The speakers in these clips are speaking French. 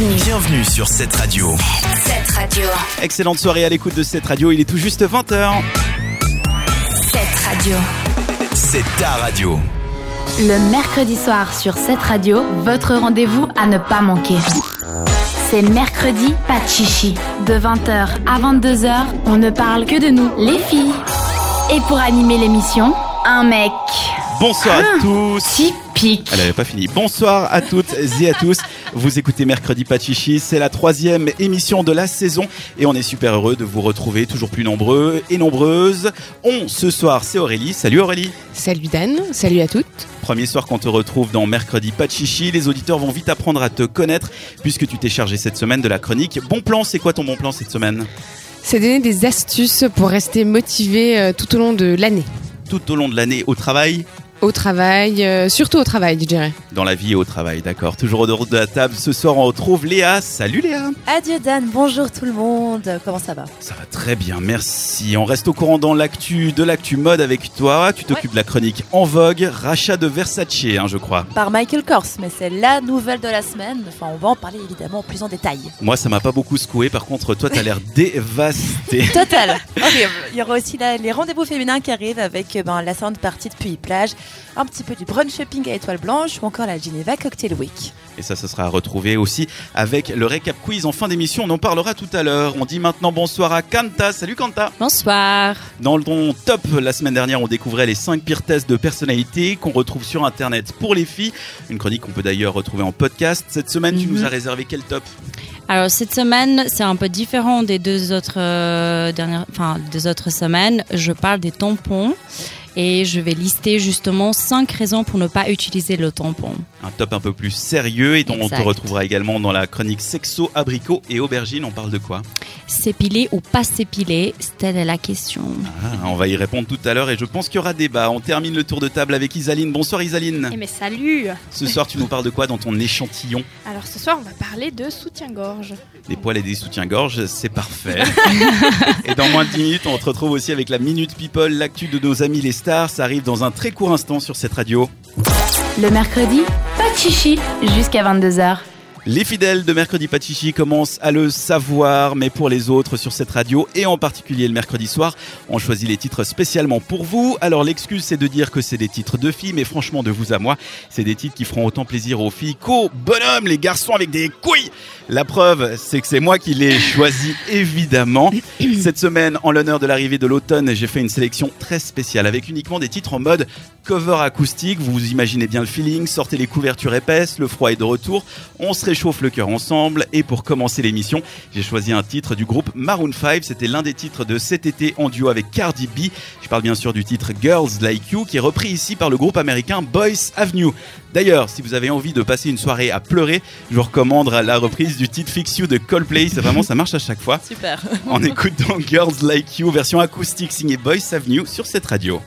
Bienvenue. Bienvenue sur cette radio. Cette radio. Excellente soirée à l'écoute de cette radio, il est tout juste 20h. Cette radio. C'est ta radio. Le mercredi soir sur cette radio, votre rendez-vous à ne pas manquer. C'est mercredi, pas de chichi. De 20h à 22h, on ne parle que de nous, les filles. Et pour animer l'émission, un mec. Bonsoir Ah. à tous. Typique. Elle n'avait pas fini. Bonsoir à toutes et à tous. Vous écoutez Mercredi Pachichi, c'est la troisième émission de la saison et on est super heureux de vous retrouver toujours plus nombreux et nombreuses. On, ce soir, c'est Aurélie. Salut Aurélie. Salut Dan, salut à toutes. Premier soir qu'on te retrouve dans Mercredi Pachichi, les auditeurs vont vite apprendre à te connaître puisque tu t'es chargé cette semaine de la chronique. Bon plan, c'est quoi ton bon plan cette semaine? C'est donner des astuces pour rester motivé euh, tout au long de l'année. Tout au long de l'année au travail, Au travail, euh, surtout au travail, je dirais. dans la vie et au travail, d'accord. Toujours au dehors de la table, ce soir on retrouve Léa. Salut Léa Adieu Dan, bonjour tout le monde, comment ça va? Ça va très bien, merci. On reste au courant dans l'actu de l'actu mode avec toi. Tu t'occupes de la chronique En Vogue, rachat de Versace, hein, je crois. Par Michael Kors, mais c'est la nouvelle de la semaine, enfin on va en parler évidemment plus en détail. Moi, ça m'a pas beaucoup secoué. Par contre, toi, t'as l'air dévasté. Total Ok, Il y aura aussi là, les rendez-vous féminins qui arrivent avec euh, ben, la seconde partie de Puy Plage, un petit peu du brunch shopping à étoile blanche ou encore la Geneva Cocktail Week. Et ça, ce sera à retrouver aussi avec le récap quiz en fin d'émission. On en parlera tout à l'heure. On dit maintenant bonsoir à Kanta. Salut Kanta. Bonsoir. Dans le ton top, la semaine dernière, on découvrait les 5 pires tests de personnalité qu'on retrouve sur Internet pour les filles. Une chronique qu'on peut d'ailleurs retrouver en podcast. Cette semaine, tu Mhm. nous as réservé quel top? Alors cette semaine, c'est un peu différent des deux autres euh, dernières, enfin des autres semaines. Je parle des tampons et je vais lister justement cinq raisons pour ne pas utiliser le tampon. Un top un peu plus sérieux et dont on te retrouvera également dans la chronique sexo, abricot et aubergine. On parle de quoi? S'épiler ou pas s'épiler, telle est la question. Ah, On va y répondre tout à l'heure et je pense qu'il y aura débat. On termine le tour de table avec Isaline. Bonsoir Isaline. Eh mais salut Ce soir, tu nous parles de quoi dans ton échantillon? Alors ce soir on va parler de soutien-gorge. Des poils et des soutiens-gorge, c'est parfait. et dans moins de 10 minutes, on te retrouve aussi avec la Minute People, l'actu de nos amis les Ça arrive dans un très court instant sur cette radio. Le mercredi, pas de chichi. Jusqu'à 22h. Les fidèles de Mercredi Pachichi commencent à le savoir, mais pour les autres sur cette radio, et en particulier le mercredi soir, on choisit les titres spécialement pour vous. Alors l'excuse c'est de dire que c'est des titres de filles, mais franchement de vous à moi, c'est des titres qui feront autant plaisir aux filles qu'aux bonhommes, les garçons avec des couilles. La preuve, c'est que c'est moi qui l'ai choisi évidemment. Cette semaine, en l'honneur de l'arrivée de l'automne, j'ai fait une sélection très spéciale avec uniquement des titres en mode cover acoustique. Vous vous imaginez bien le feeling, sortez les couvertures épaisses, le froid est de retour, réchauffe le cœur ensemble. Et pour commencer l'émission, j'ai choisi un titre du groupe Maroon 5. C'était l'un des titres de cet été en duo avec Cardi B. Je parle bien sûr du titre Girls Like You qui est repris ici par le groupe américain Boys Avenue. D'ailleurs, si vous avez envie de passer une soirée à pleurer, je vous recommande la reprise du titre Fix You de Coldplay. C'est vraiment, ça marche à chaque fois. Super On écoute donc Girls Like You, version acoustique signée Boys Avenue sur cette radio.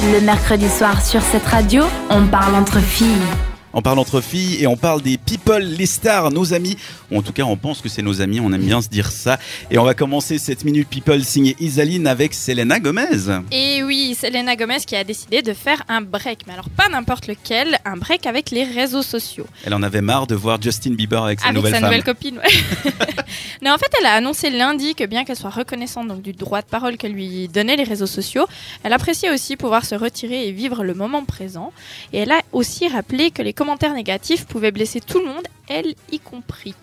Le mercredi soir sur cette radio, on parle entre filles. On parle entre filles et on parle des people, les stars, nos amis. Ou en tout cas, on pense que c'est nos amis, on aime bien se dire ça. Et on va commencer cette minute people signée Isaline avec Selena Gomez. Et oui, Selena Gomez qui a décidé de faire un break, mais alors pas n'importe lequel, un break avec les réseaux sociaux. Elle en avait marre de voir Justin Bieber avec sa avec nouvelle sa femme. nouvelle copine. ouais. non, en fait, elle a annoncé lundi que bien qu'elle soit reconnaissante donc, du droit de parole que lui donnaient les réseaux sociaux, elle appréciait aussi pouvoir se retirer et vivre le moment présent. Et elle a aussi rappelé que les commentaires négatifs pouvaient blesser tout le monde, elle y compris.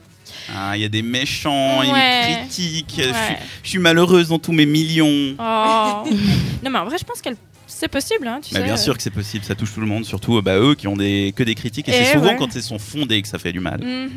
Ah, il y a des méchants, Ouais. me critiquent. Je, suis, Ouais. je suis malheureuse dans tous mes millions. Oh. non, mais en vrai, je pense qu'elle. C'est possible, hein, tu Bah, sais. bien sûr que c'est possible, ça touche tout le monde, surtout euh, bah, eux qui ont des, que des critiques. Et, Et c'est souvent ouais. quand elles sont fondées que ça fait du mal. Mhm.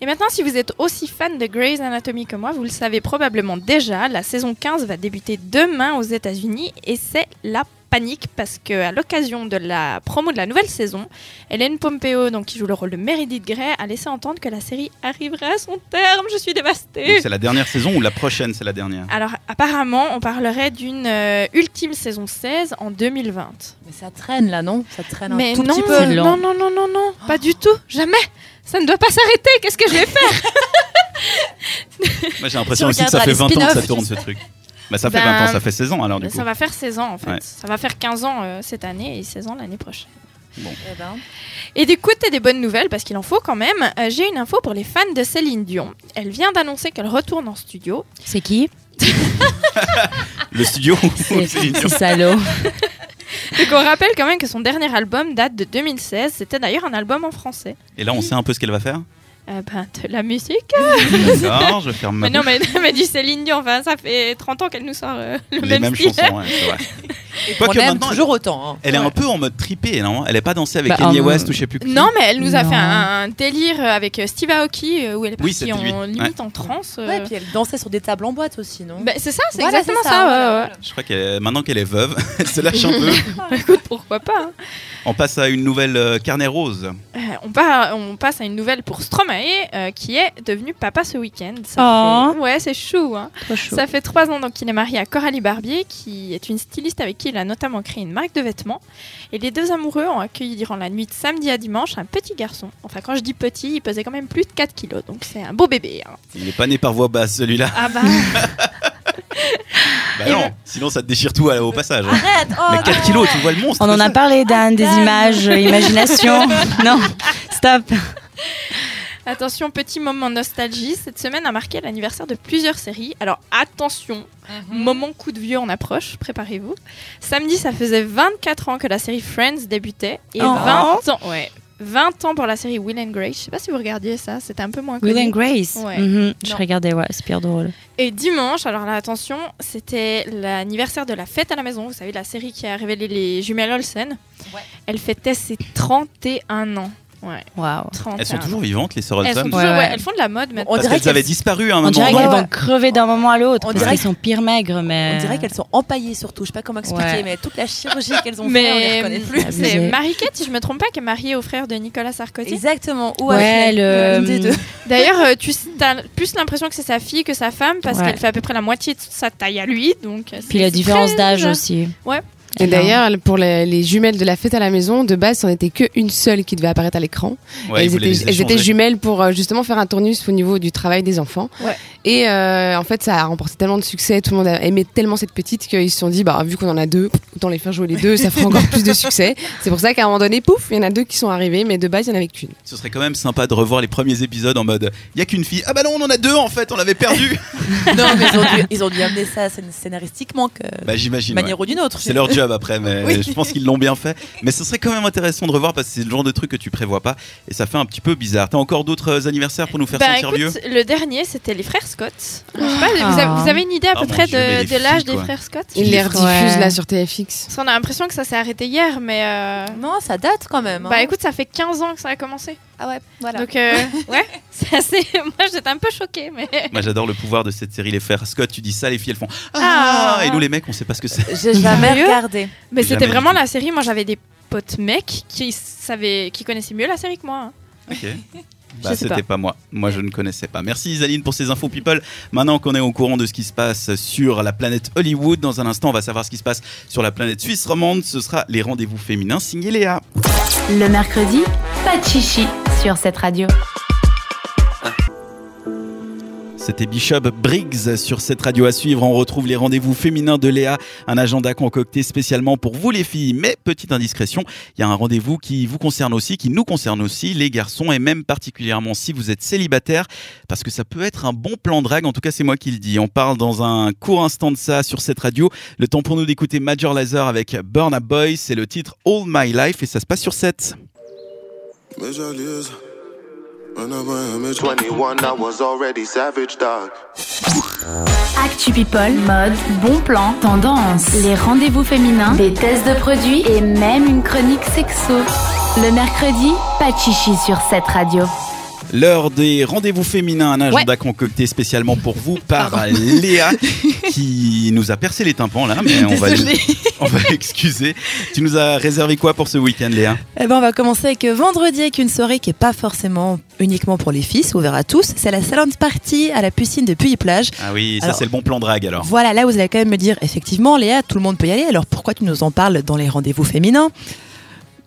Et maintenant, si vous êtes aussi fan de Grey's Anatomy que moi, vous le savez probablement déjà, la saison 15 va débuter demain aux États-Unis et c'est la panique parce que à l'occasion de la promo de la nouvelle saison, Hélène Pompeo, donc qui joue le rôle de Meredith Grey, a laissé entendre que la série arriverait à son terme. Je suis dévastée. C'est la dernière saison ou la prochaine, c'est la dernière? Alors apparemment, on parlerait d'une euh, ultime saison 16 en 2020. Mais ça traîne là, non? Ça traîne un Mais tout non, petit peu. non, non, non, non, non, pas du tout, jamais. Ça ne doit pas s'arrêter. Qu'est-ce que je vais faire? Moi j'ai l'impression aussi que ça fait les 20 ans que ça tourne ce truc. Bah, ça fait Ben, 20 ans, ça fait 16 ans alors du coup. Ça va faire 16 ans en fait. Ouais. Ça va faire 15 ans euh, cette année et 16 ans l'année prochaine. Eh ben, Et du coup, t'as des bonnes nouvelles parce qu'il en faut quand même. Euh, J'ai une info pour les fans de Céline Dion. Elle vient d'annoncer qu'elle retourne en studio. C'est qui? Le studio, c'est salaud. Donc on rappelle quand même que son dernier album date de 2016. C'était d'ailleurs un album en français. Et là, on sait un peu ce qu'elle va faire? Euh, ben, de la musique. D'accord, je ferme ma Mais non, mais, mais du Céline Dion, enfin, ça fait 30 ans qu'elle nous sort euh, le Les même mêmes style. chansons, ouais, c'est vrai. aime maintenant, toujours autant. hein. Elle est Ouais. un peu en mode tripé, non Elle est pas dansée avec Bah, Kanye en- West ou je sais plus qui. Non, mais elle nous a Non. fait un, un délire avec euh, Steve Aoki euh, où elle est Oui, partie c'était en lui. limite en transe. euh. Ouais, puis elle dansait sur des tables en boîte aussi, non? Bah, c'est ça, c'est Voilà, exactement ça. ça, ouais, voilà. ouais. Je crois qu'elle maintenant qu'elle est veuve, elle se lâche un peu. Écoute, pourquoi pas hein. On passe à une nouvelle euh, carnet rose. Euh, on, part- on passe à une nouvelle pour Stromae euh, qui est devenu papa ce week-end. Ça Oh. fait- Ouais, c'est chou. Hein. Chaud. Ça fait trois ans donc qu'il est marié à Coralie Barbier, qui est une styliste avec qui il a notamment créé une marque de vêtements. Et les deux amoureux ont accueilli durant la nuit de samedi à dimanche un petit garçon. Enfin, quand je dis petit, il pesait quand même plus de 4 kilos, donc c'est un beau bébé. hein. Il n'est pas né par voix basse celui-là. Ah bah, Bah non, le- sinon ça te déchire tout euh, au passage. hein. Arrête oh, Mais 4 kilos, tu vois le monstre On en a parlé d'Anne, des Anne. images, euh, imagination. non, stop. Attention, petit moment nostalgie. Cette semaine a marqué l'anniversaire de plusieurs séries. Alors attention, moment coup de vieux en approche, préparez-vous. Samedi, ça faisait 24 ans que la série Friends débutait. Et Oh. 20 ans, ouais. 20 ans pour la série Will and Grace. Je sais pas si vous regardiez ça, c'était un peu moins connu. Will and Grace. Ouais. Mhm, Je regardais, ouais, c'est pire drôle. Et dimanche, alors là, attention, c'était l'anniversaire de la fête à la maison. Vous savez, la série qui a révélé les jumelles Olsen. Ouais. Elle fêtait ses 31 ans. Ouais, Waouh. 31 Elles sont toujours vivantes, les sœurs Elles, sont Olsen toujours- Ouais, ouais, ouais. elles font de la mode maintenant. On Parce dirait qu'elles avaient disparu à un On moment. dirait Ouais, qu'elles vont crever d'un moment à l'autre On dirait qu'elles sont pire maigres, mais. On dirait qu'elles sont empaillées surtout. Je sais pas comment expliquer, Ouais. mais toute la chirurgie qu'elles ont fait, on les Mais reconnaît plus. C'est Marie-Kate, si je me trompe pas, qui est mariée au frère de Nicolas Sarkozy. Exactement. Ou Ouais, le- deux. D'ailleurs, euh, tu as plus l'impression que c'est sa fille que sa femme parce Ouais. qu'elle fait à peu près la moitié de sa taille à lui. Donc, euh, Puis la différence d'âge aussi. Ouais. Et d'ailleurs, pour les, les jumelles de la fête à la maison, de base, c'en était qu'une seule qui devait apparaître à l'écran. Ouais, elles, étaient, elles jumelles pour euh, justement faire un tournus au niveau du travail des enfants. Ouais. Et euh, en fait, ça a remporté tellement de succès, tout le monde a aimé tellement cette petite qu'ils se sont dit, bah, vu qu'on en a deux, autant les faire jouer les deux, ça fera encore plus de succès. C'est pour ça qu'à un moment donné, pouf, il y en a deux qui sont arrivés, mais de base, il n'y en avait qu'une. Ce serait quand même sympa de revoir les premiers épisodes en mode il y a qu'une fille. Ah bah non, on en a deux en fait, on l'avait perdu. Non, mais ils ont, dû, ils ont dû amener ça scén- scénaristiquement que bah j'imagine. d'une ouais. manière ou d'une autre. C'est leur job après, mais Oui. je pense qu'ils l'ont bien fait. Mais ce serait quand même intéressant de revoir parce que c'est le genre de truc que tu prévois pas et ça fait un petit peu bizarre. T'as encore d'autres euh, anniversaires pour nous faire Bah, sentir écoute, vieux le dernier, c'était les frères Scott. Je sais pas, vous, avez, vous avez une idée à Ah, peu près Dieu, de, l'âge des frères Scott? Ils les Ouais. rediffusent là sur TFX. Parce qu'on a l'impression que ça s'est arrêté hier, mais. euh, Non, ça date quand même. hein. Bah écoute, ça fait 15 ans que ça a commencé. Ah ouais, voilà. Donc, euh, ouais, c'est assez. Moi, j'étais un peu choquée, mais. Moi j'adore le pouvoir de cette série Les Frères Scott. Tu dis ça, les filles elles font Ah. Ah, et nous les mecs on sait pas ce que c'est. J'ai jamais regardé. Mais c'était vraiment la série. Moi, j'avais des potes mecs qui savaient, qui connaissaient mieux la série que moi. hein. Ok. Bah, c'était pas. moi. Moi, je ne connaissais pas. Merci Isaline pour ces infos people. Maintenant qu'on est au courant de ce qui se passe sur la planète Hollywood, dans un instant, on va savoir ce qui se passe sur la planète suisse romande. Ce sera les rendez-vous féminins signés Léa. Le mercredi, pas de chichi sur cette radio. C'était Bishop Briggs sur cette radio à suivre. On retrouve les rendez-vous féminins de Léa, un agenda concocté spécialement pour vous les filles. Mais petite indiscrétion, il y a un rendez-vous qui vous concerne aussi, qui nous concerne aussi, les garçons, et même particulièrement si vous êtes célibataire, parce que ça peut être un bon plan de drague. En tout cas, c'est moi qui le dis. On parle dans un court instant de ça sur cette radio. Le temps pour nous d'écouter Major Lazer avec Burn Up Boy. C'est le titre All My Life et ça se passe sur 7. Major Leagues. When I went Major 21, I was already savage, dog. Actu People, mode, bon plan, tendance, les rendez-vous féminins, des tests de produits et même une chronique sexo. Le mercredi, pas de chichi sur cette radio. L'heure des rendez-vous féminins, un agenda concocté spécialement pour vous par Léa, qui nous a percé les tympans là, mais on va, on va excuser. Tu nous as réservé quoi pour ce week-end, Léa? Eh ben, on va commencer avec vendredi avec une soirée qui est pas forcément uniquement pour les filles, ouvert à tous. C'est la salon party à la piscine de Puy-Plage. Ah oui, ça c'est le bon plan drague alors. Voilà, là vous allez quand même me dire, effectivement, Léa, tout le monde peut y aller. Alors pourquoi tu nous en parles dans les rendez-vous féminins?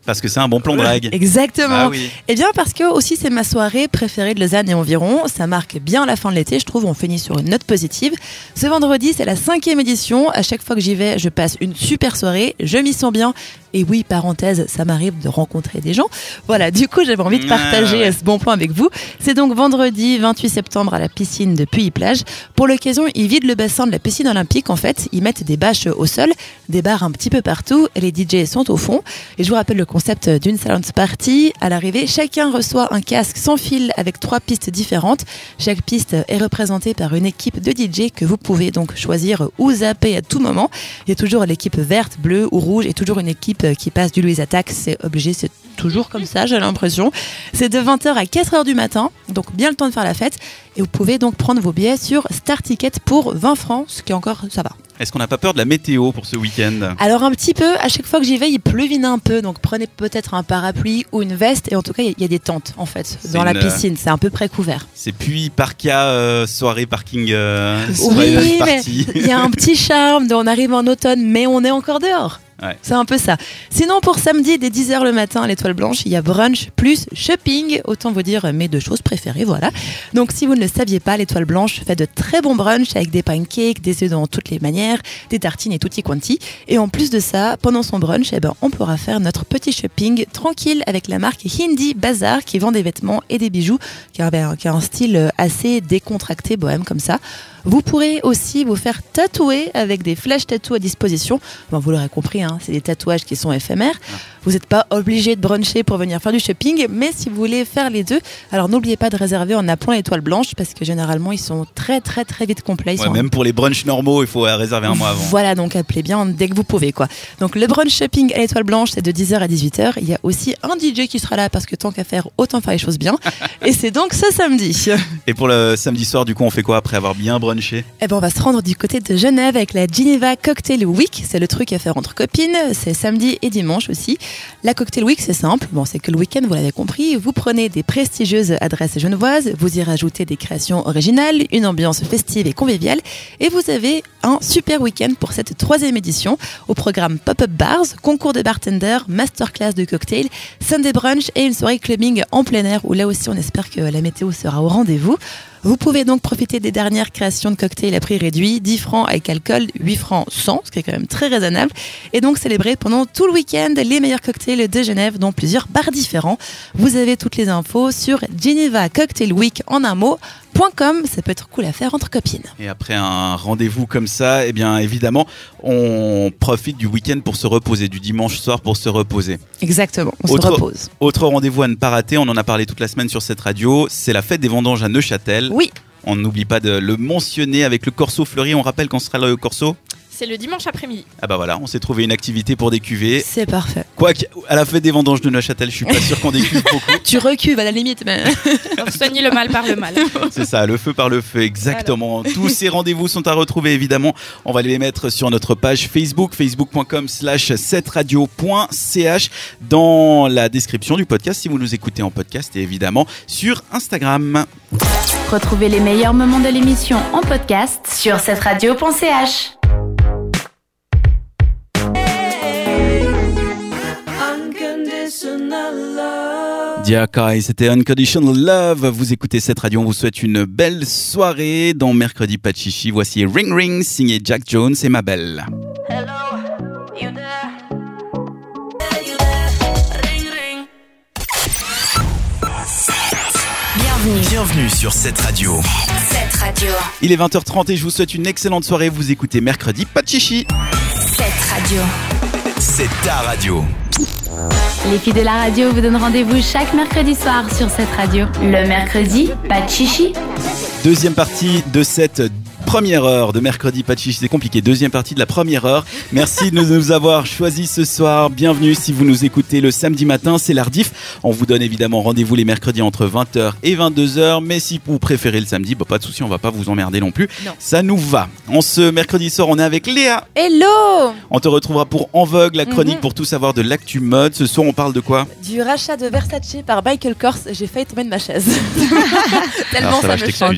Parce que c'est un bon plan drague. Exactement. Ah oui. Eh bien, parce que aussi c'est ma soirée préférée de Lausanne et environ. Ça marque bien la fin de l'été, je trouve. On finit sur une note positive. Ce vendredi, c'est la cinquième édition. À chaque fois que j'y vais, je passe une super soirée. Je m'y sens bien. Et oui, parenthèse, ça m'arrive de rencontrer des gens. Voilà, du coup, j'avais envie de Ah, partager ouais. ce bon plan avec vous. C'est donc vendredi 28 septembre à la piscine de Puy-Plage. Pour l'occasion, ils vident le bassin de la piscine olympique. En fait, ils mettent des bâches au sol, des bars un petit peu partout, et les DJ sont au fond. Et je vous rappelle le concept d'une silent party. À l'arrivée, chacun reçoit un casque sans fil avec trois pistes différentes. Chaque piste est représentée par une équipe de DJ que vous pouvez donc choisir ou zapper à tout moment. Il y a toujours l'équipe verte, bleue ou rouge et toujours une équipe qui passe du Louis Attack. C'est obligé, toujours comme ça, j'ai l'impression. C'est de 20h à 4h du matin, donc bien le temps de faire la fête. Et vous pouvez donc prendre vos billets sur Star Ticket pour 20 francs, ce qui est encore, ça va. Est-ce qu'on n'a pas peur de la météo pour ce week-end? Alors un petit peu, à chaque fois que j'y vais, il pleuvine un peu, donc prenez peut-être un parapluie ou une veste, et en tout cas, il y a- il y a des tentes en fait dans la une, euh, piscine, c'est un peu près couvert. C'est puis Parka, euh, soirée parking, euh, Oui, soirée mais party. il y a un petit charme, on arrive en automne, mais on est encore dehors. C'est un peu ça. Sinon, pour samedi, dès 10h le matin à l'Étoile Blanche, il y a brunch plus shopping. Autant vous dire mes deux choses préférées, voilà. Donc, si vous ne le saviez pas, l'Étoile Blanche fait de très bons brunchs avec des pancakes, des œufs dans toutes les manières, des tartines et tutti quanti. Et en plus de ça, pendant son brunch, eh ben, on pourra faire notre petit shopping tranquille avec la marque Hindi Bazaar qui vend des vêtements et des bijoux, qui qui a un style assez décontracté, bohème comme ça. Vous pourrez aussi vous faire tatouer avec des flash tattoos à disposition. Bon, vous l'aurez compris, hein, c'est des tatouages qui sont éphémères. Vous n'êtes pas obligé de bruncher pour venir faire du shopping, mais si vous voulez faire les deux, alors n'oubliez pas de réserver en appelant l'étoile blanche parce que généralement ils sont très très très vite complets. Ils Ouais, sont même pour les brunchs normaux, il faut réserver un mois avant. voilà, donc appelez bien dès que vous pouvez. quoi. Donc le brunch shopping à l'étoile blanche, c'est de 10h à 18h. Il y a aussi un DJ qui sera là parce que tant qu'à faire, autant faire les choses bien. Et c'est donc ce samedi. Et pour le samedi soir, du coup, on fait quoi après avoir bien brunché? Eh ben, on va se rendre du côté de Genève avec la Geneva Cocktail Week. C'est le truc à faire entre copines. C'est samedi et dimanche aussi. La Cocktail Week, c'est simple. Bon, c'est que le week-end, vous l'avez compris, vous prenez des prestigieuses adresses genevoises, vous y rajoutez des créations originales, une ambiance festive et conviviale, et vous avez un super week-end pour cette troisième édition. Au programme Pop-up Bars, concours de bartender, masterclass de cocktail, Sunday brunch et une soirée clubbing en plein air où là aussi on espère que la météo sera au rendez-vous. Vous pouvez donc profiter des dernières créations de cocktails à prix réduit, 10 francs avec alcool, 8 francs sans, ce qui est quand même très raisonnable, et donc célébrer pendant tout le week-end les meilleurs cocktails de Genève dans plusieurs bars différents. Vous avez toutes les infos sur Geneva Cocktail Week en un mot. .com, ça peut être cool à faire entre copines. Et après un rendez-vous comme ça, eh bien évidemment, on profite du week-end pour se reposer, du dimanche soir pour se reposer. Exactement, on Autre- se repose. Autre rendez-vous à ne pas rater, on en a parlé toute la semaine sur cette radio, c'est la fête des vendanges à Neuchâtel. Oui, On n'oublie pas de le mentionner avec le corso fleuri. On rappelle quand sera le corso? C'est le dimanche après-midi. Ah bah voilà, on s'est trouvé une activité pour des cuvées. C'est parfait. Quoique, à la fête des vendanges de Neuchâtel, je suis pas sûr qu'on décuve beaucoup. tu recuves à la limite, mais. Soignez le mal par le mal. C'est ça, le feu par le feu, exactement. Tous ces rendez-vous sont à retrouver, évidemment. On va les mettre sur notre page Facebook, facebook.com slash 7radio.ch, dans la description du podcast, si vous nous écoutez en podcast, et évidemment sur Instagram. Retrouvez les meilleurs moments de l'émission en podcast sur 7radio.ch. C'était Unconditional Love. Vous écoutez cette radio, on vous souhaite une belle soirée. Dans Mercredi Pas de Chichi, voici Ring Ring, signé Jack Jones et ma belle. Hello, you there? Bienvenue. Bienvenue sur cette radio. Cette radio. Il est 20h30 et je vous souhaite une excellente soirée. Vous écoutez mercredi, pas de chichi. Cette radio. C'est ta radio. Les filles de la radio vous donnent rendez-vous chaque mercredi soir sur cette radio. Le mercredi, pas de chichi. Deuxième partie de cette première heure de mercredi Pachichi. C'est compliqué. Deuxième partie de la première heure. Merci de nous avoir choisis ce soir. Bienvenue si vous nous écoutez le samedi matin. C'est l'Ardif. On vous donne évidemment rendez-vous les mercredis entre 20h et 22h. Mais si vous préférez le samedi, bah, pas de souci, on va pas vous emmerder non plus. Non. Ça nous va. En ce mercredi soir, on est avec Léa. hello On te retrouvera pour En Vogue, la chronique Mhm. pour tout savoir de l'actu mode. Ce soir, on parle de quoi? Du rachat de Versace par Michael Kors, j'ai failli tomber de ma chaise. Tellement Alors, ça ça, va, me je change.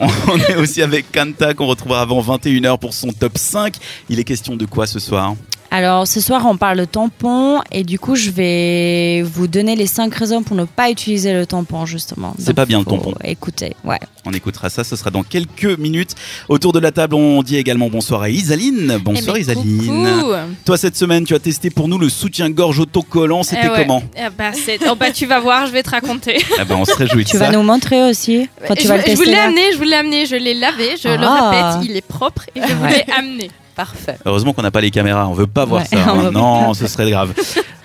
On est aussi avec Kanta qu'on retrouvera avant 21h pour son top 5. Il est question de quoi ce soir? Alors ce soir on parle de tampon et du coup je vais vous donner les 5 raisons pour ne pas utiliser le tampon justement. C'est pas bien, le tampon. Écoutez, ouais. On écoutera ça, ce sera dans quelques minutes. Autour de la table, on dit également bonsoir à Isaline. Bonsoir Eh ben, Isaline. coucou. Toi, cette semaine, tu as testé pour nous le soutien-gorge autocollant. C'était Eh ouais. comment Eh bah, c'est- oh, bah, tu vas voir, je vais te raconter. Ah ben, On se réjouit de Tu ça. vas nous montrer aussi quand tu je, vas le je vous l'ai amené, je vous l'ai amené, je l'ai lavé, je le Ah. répète, il est propre et je vous l'ai amené. Parfait. Heureusement qu'on n'a pas les caméras, on veut pas voir Ouais, ça. hein. Non, ce serait grave.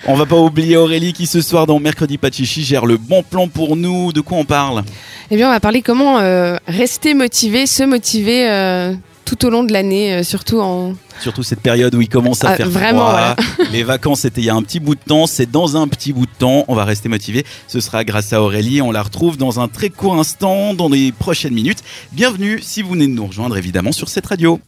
On va pas oublier Aurélie qui ce soir dans Mercredi Pachichi gère le bon plan pour nous. De quoi on parle? Eh bien, on va parler comment euh, rester motivé, se motiver euh, tout au long de l'année, euh, surtout en. Surtout cette période où il commence à Ah, faire vraiment, froid. Les vacances, c'était il y a un petit bout de temps. C'est dans un petit bout de temps. On va rester motivé. Ce sera grâce à Aurélie. On la retrouve dans un très court instant, dans les prochaines minutes. Bienvenue si vous venez de nous rejoindre, évidemment, sur cette radio.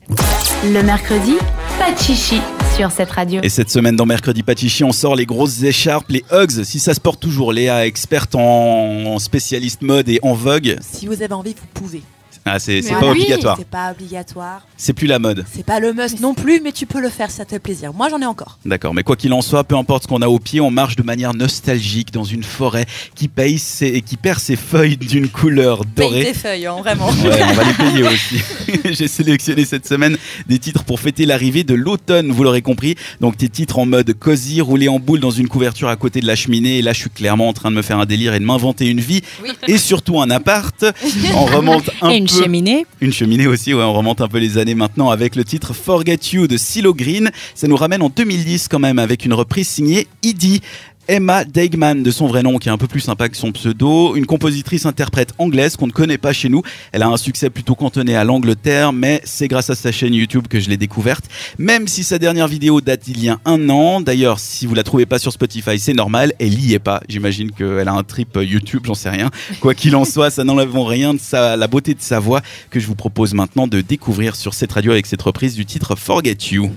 Le mercredi, pas de chichi sur cette radio. Et cette semaine, dans Mercredi Pachichi, on sort les grosses écharpes, les Hugs. Si ça se porte toujours, Léa, experte en spécialiste mode et en vogue. Si vous avez envie, vous pouvez. Ah, c'est pas oui. obligatoire. C'est pas obligatoire. C'est plus la mode. C'est pas le must non plus, mais tu peux le faire si ça te fait plaisir. Moi, j'en ai encore. D'accord, mais quoi qu'il en soit, peu importe ce qu'on a au pied, on marche de manière nostalgique dans une forêt qui, paye ses, et qui perd ses feuilles d'une couleur Paye dorée. tes feuilles, hein, vraiment. Ouais, on va les payer aussi. J'ai sélectionné cette semaine des titres pour fêter l'arrivée de l'automne, vous l'aurez compris. Donc des titres en mode cosy, roulés en boule dans une couverture à côté de la cheminée. Et là, je suis clairement en train de me faire un délire et de m'inventer une vie et surtout un appart. On remonte un Et une peu. cheminée. Une cheminée aussi, ouais, on remonte un peu les années maintenant avec le titre Forget You de Silo Green. Ça nous ramène en 2010 quand même avec une reprise signée Edie. Emma Deigman, de son vrai nom, qui est un peu plus sympa que son pseudo, une compositrice interprète anglaise qu'on ne connaît pas chez nous. Elle a un succès plutôt cantonné à l'Angleterre, mais c'est grâce à sa chaîne YouTube que je l'ai découverte. Même si sa dernière vidéo date d'il y a un an. D'ailleurs, si vous la trouvez pas sur Spotify, c'est normal. Elle y est pas. J'imagine qu'elle a un trip YouTube, j'en sais rien. Quoi qu'il en soit, ça n'enlève en rien de sa, la beauté de sa voix que je vous propose maintenant de découvrir sur cette radio avec cette reprise du titre Forget You.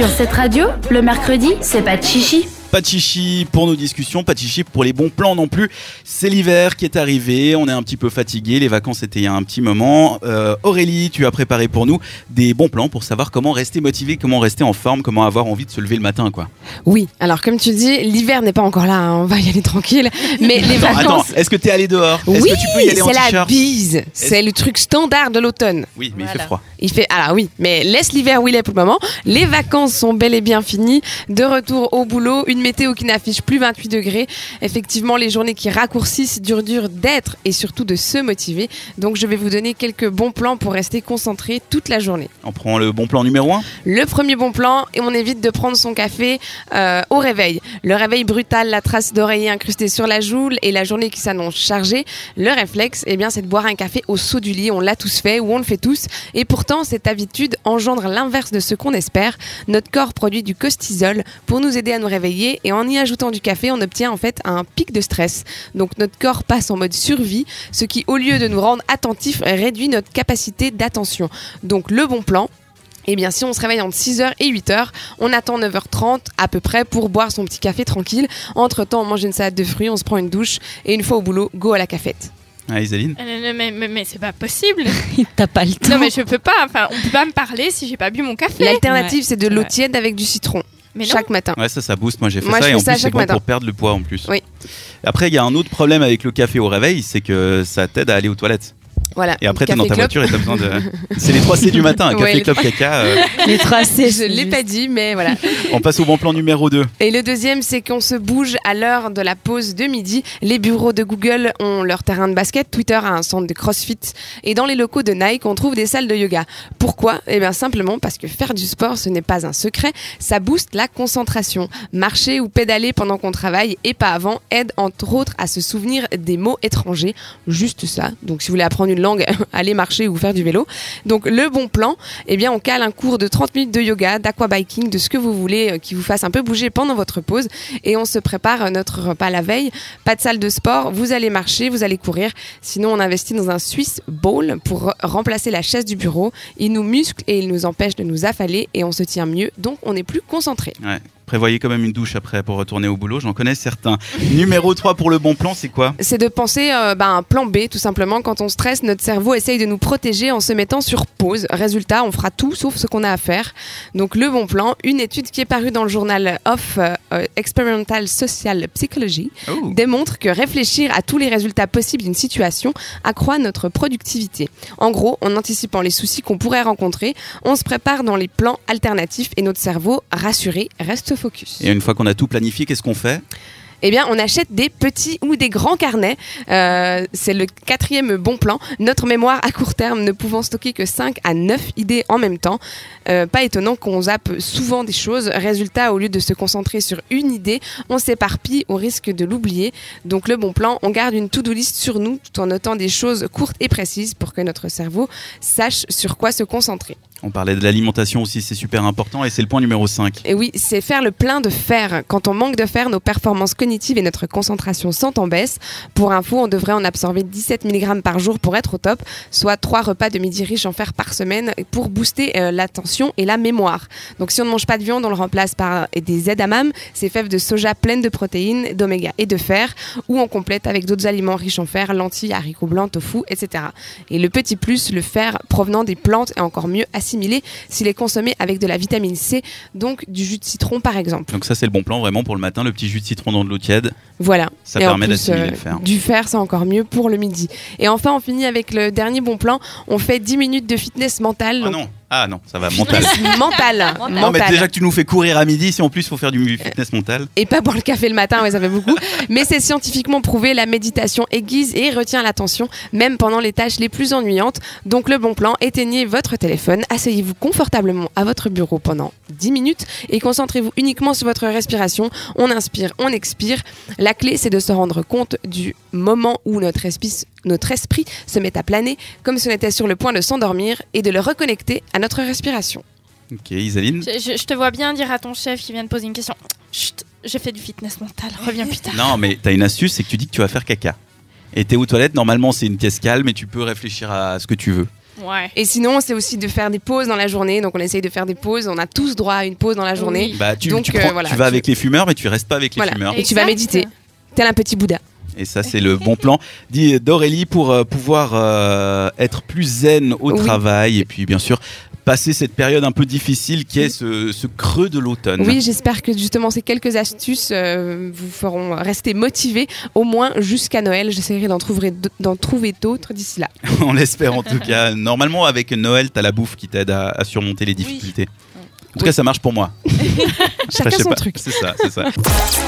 Sur cette radio, le mercredi, c'est pas de chichi. Pas de chichi pour nos discussions, pas de chichi pour les bons plans non plus. C'est l'hiver qui est arrivé, on est un petit peu fatigué, les vacances étaient il y a un petit moment. Euh, Aurélie, tu as préparé pour nous des bons plans pour savoir comment rester motivé, comment rester en forme, comment avoir envie de se lever le matin, quoi. Oui, alors comme tu dis, l'hiver n'est pas encore là, hein, on va y aller tranquille. Mais les Attends, attends, vacances. est-ce que t'es allé dehors? Est-ce Oui, que tu peux y aller en c'est la bise. C'est le truc standard de l'automne. Oui, mais il fait Voilà. froid. Il fait alors oui, mais laisse l'hiver où il est pour le moment. Les vacances sont bel et bien finies. De retour au boulot, une météo qui n'affiche plus 28 degrés. Effectivement, les journées qui raccourcissent, dur dur d'être et surtout de se motiver. Donc je vais vous donner quelques bons plans pour rester concentré toute la journée. On prend le bon plan numéro 1 Le premier bon plan, et on évite de prendre son café euh, au réveil. Le réveil brutal, la trace d'oreiller incrustée sur la joue et la journée qui s'annonce chargée. Le réflexe, eh bien, c'est de boire un café au saut du lit. On l'a tous fait ou on le fait tous. Et pourtant, cette habitude engendre l'inverse de ce qu'on espère. Notre corps produit du cortisol pour nous aider à nous réveiller et en y ajoutant du café, on obtient en fait un pic de stress. Donc notre corps passe en mode survie, ce qui, au lieu de nous rendre attentifs, réduit notre capacité d'attention. Donc le bon plan, eh bien, si on se réveille entre 6h et 8h, on attend 9h30 à peu près pour boire son petit café tranquille. Entre temps, on mange une salade de fruits, on se prend une douche et une fois au boulot, go à la cafette. Ah, Isaline Euh, Mais, mais, mais c'est pas possible. T'as pas le temps. Non, mais je peux pas. Enfin, on peut pas me parler si j'ai pas bu mon café. L'alternative, Ouais, c'est de l'eau tiède avec du citron Mais chaque matin. Ouais, ça, ça booste. Moi, j'ai fait Moi, ça je et fais en ça plus, c'est chaque bon matin. pour perdre le poids en plus. Oui. Après, il y a un autre problème avec le café au réveil, c'est que ça t'aide à aller aux toilettes. Voilà. Et après, t'es dans ta voiture et t'as besoin de. C'est les 3 C du matin, café, Ouais, les clope, caca. euh, les trois C. Je l'ai pas dit, mais voilà. on passe au bon plan numéro 2. Et le deuxième, c'est qu'on se bouge à l'heure de la pause de midi. Les bureaux de Google ont leur terrain de basket, Twitter a un centre de CrossFit, et dans les locaux de Nike, on trouve des salles de yoga. Pourquoi? Eh bien simplement parce que faire du sport, ce n'est pas un secret, ça booste la concentration. Marcher ou pédaler pendant qu'on travaille et pas avant aide entre autres à se souvenir des mots étrangers. Juste ça. Donc si vous voulez apprendre une langue, allez marcher ou faire du vélo. Donc le bon plan, eh bien on cale un cours de 30 minutes de yoga, d'aquabiking, de ce que vous voulez euh, qui vous fasse un peu bouger pendant votre pause et on se prépare euh, notre repas la veille. Pas de salle de sport, vous allez marcher, vous allez courir. Sinon on investit dans un Swiss Ball pour re- remplacer la chaise du bureau. Il nous muscle et il nous empêche de nous affaler et on se tient mieux, donc on est plus concentré. Prévoyez quand même une douche après pour retourner au boulot, j'en connais certains. Numéro 3 pour le bon plan, c'est quoi? C'est de penser euh, bah, un plan B, tout simplement. Quand on stresse, notre cerveau essaye de nous protéger en se mettant sur pause. Résultat, on fera tout sauf ce qu'on a à faire. Donc le bon plan, une étude qui est parue dans le journal Of euh, euh, Experimental Social Psychology Oh. démontre que réfléchir à tous les résultats possibles d'une situation accroît notre productivité. En gros, en anticipant les soucis qu'on pourrait rencontrer, on se prépare dans les plans alternatifs et notre cerveau, rassuré, reste focus. Et une fois qu'on a tout planifié, qu'est-ce qu'on fait? Eh bien, on achète des petits ou des grands carnets. Euh, c'est le quatrième bon plan. Notre mémoire à court terme ne pouvant stocker que 5 à 9 idées en même temps. Euh, pas étonnant qu'on zappe souvent des choses. Résultat, au lieu de se concentrer sur une idée, on s'éparpille au risque de l'oublier. Donc le bon plan, on garde une to-do list sur nous tout en notant des choses courtes et précises pour que notre cerveau sache sur quoi se concentrer. On parlait de l'alimentation aussi, c'est super important et c'est le point numéro 5. Et oui, c'est faire le plein de fer. Quand on manque de fer, nos performances cognitives et notre concentration sont en baisse. Pour info, on devrait en absorber 17 mg par jour pour être au top, soit 3 repas de midi riches en fer par semaine pour booster euh, l'attention et la mémoire. Donc si on ne mange pas de viande, on le remplace par des edamame, ces fèves de soja pleines de protéines, d'oméga et de fer, ou on complète avec d'autres aliments riches en fer, lentilles, haricots blancs, tofu, etc. Et le petit plus, le fer provenant des plantes est encore mieux assimilé s'il est consommé avec de la vitamine C, donc du jus de citron par exemple. Donc ça c'est le bon plan vraiment pour le matin, le petit jus de citron dans de l'eau tiède. Voilà. Ça Et permet d'assimiler euh, le fer. Du fer, c'est encore mieux pour le midi. Et enfin, on finit avec le dernier bon plan. On fait 10 minutes de fitness mental. Ah donc non, ah non, ça va, mental. Mental. Non mais déjà que tu nous fais courir à midi, si en plus il faut faire du fitness mental. Et pas boire le café le matin, ouais, ça fait beaucoup. Mais c'est scientifiquement prouvé, la méditation aiguise et retient l'attention, même pendant les tâches les plus ennuyantes. Donc le bon plan, éteignez votre téléphone, asseyez-vous confortablement à votre bureau pendant 10 minutes et concentrez-vous uniquement sur votre respiration. On inspire, on expire. La clé, c'est de se rendre compte du moment où notre esprit, notre esprit se met à planer, comme si on était sur le point de s'endormir, et de le reconnecter à notre respiration. Ok, Isaline Je, je- je te vois bien dire à ton chef qui vient de poser une question Chut, j'ai fait du fitness mental, reviens plus tard. Non mais t'as une astuce, c'est que tu dis que tu vas faire caca. Et t'es aux toilettes, normalement c'est une pièce calme et tu peux réfléchir à ce que tu veux. Ouais. Et sinon, c'est aussi de faire des pauses dans la journée. Donc, on essaye de faire des pauses. On a tous droit à une pause dans la journée. Oui. Bah tu, Donc, tu, euh, voilà, tu vas tu- avec les fumeurs mais tu restes pas avec les Voilà. fumeurs. Et tu vas méditer. Tel un petit Bouddha. Et ça, c'est le bon plan. Dit d'Aurélie pour euh, pouvoir euh, être plus zen au Oui. travail et puis bien sûr passer cette période un peu difficile qui est ce, ce creux de l'automne. Oui, j'espère que justement ces quelques astuces euh, vous feront rester motivés au moins jusqu'à Noël. J'essaierai d'en trouver, d'en trouver d'autres d'ici là. On l'espère en tout cas. Normalement, avec Noël, t'as la bouffe qui t'aide à, à surmonter les difficultés. En tout cas, ça marche pour moi. Chacun son pas. truc. C'est ça, c'est ça.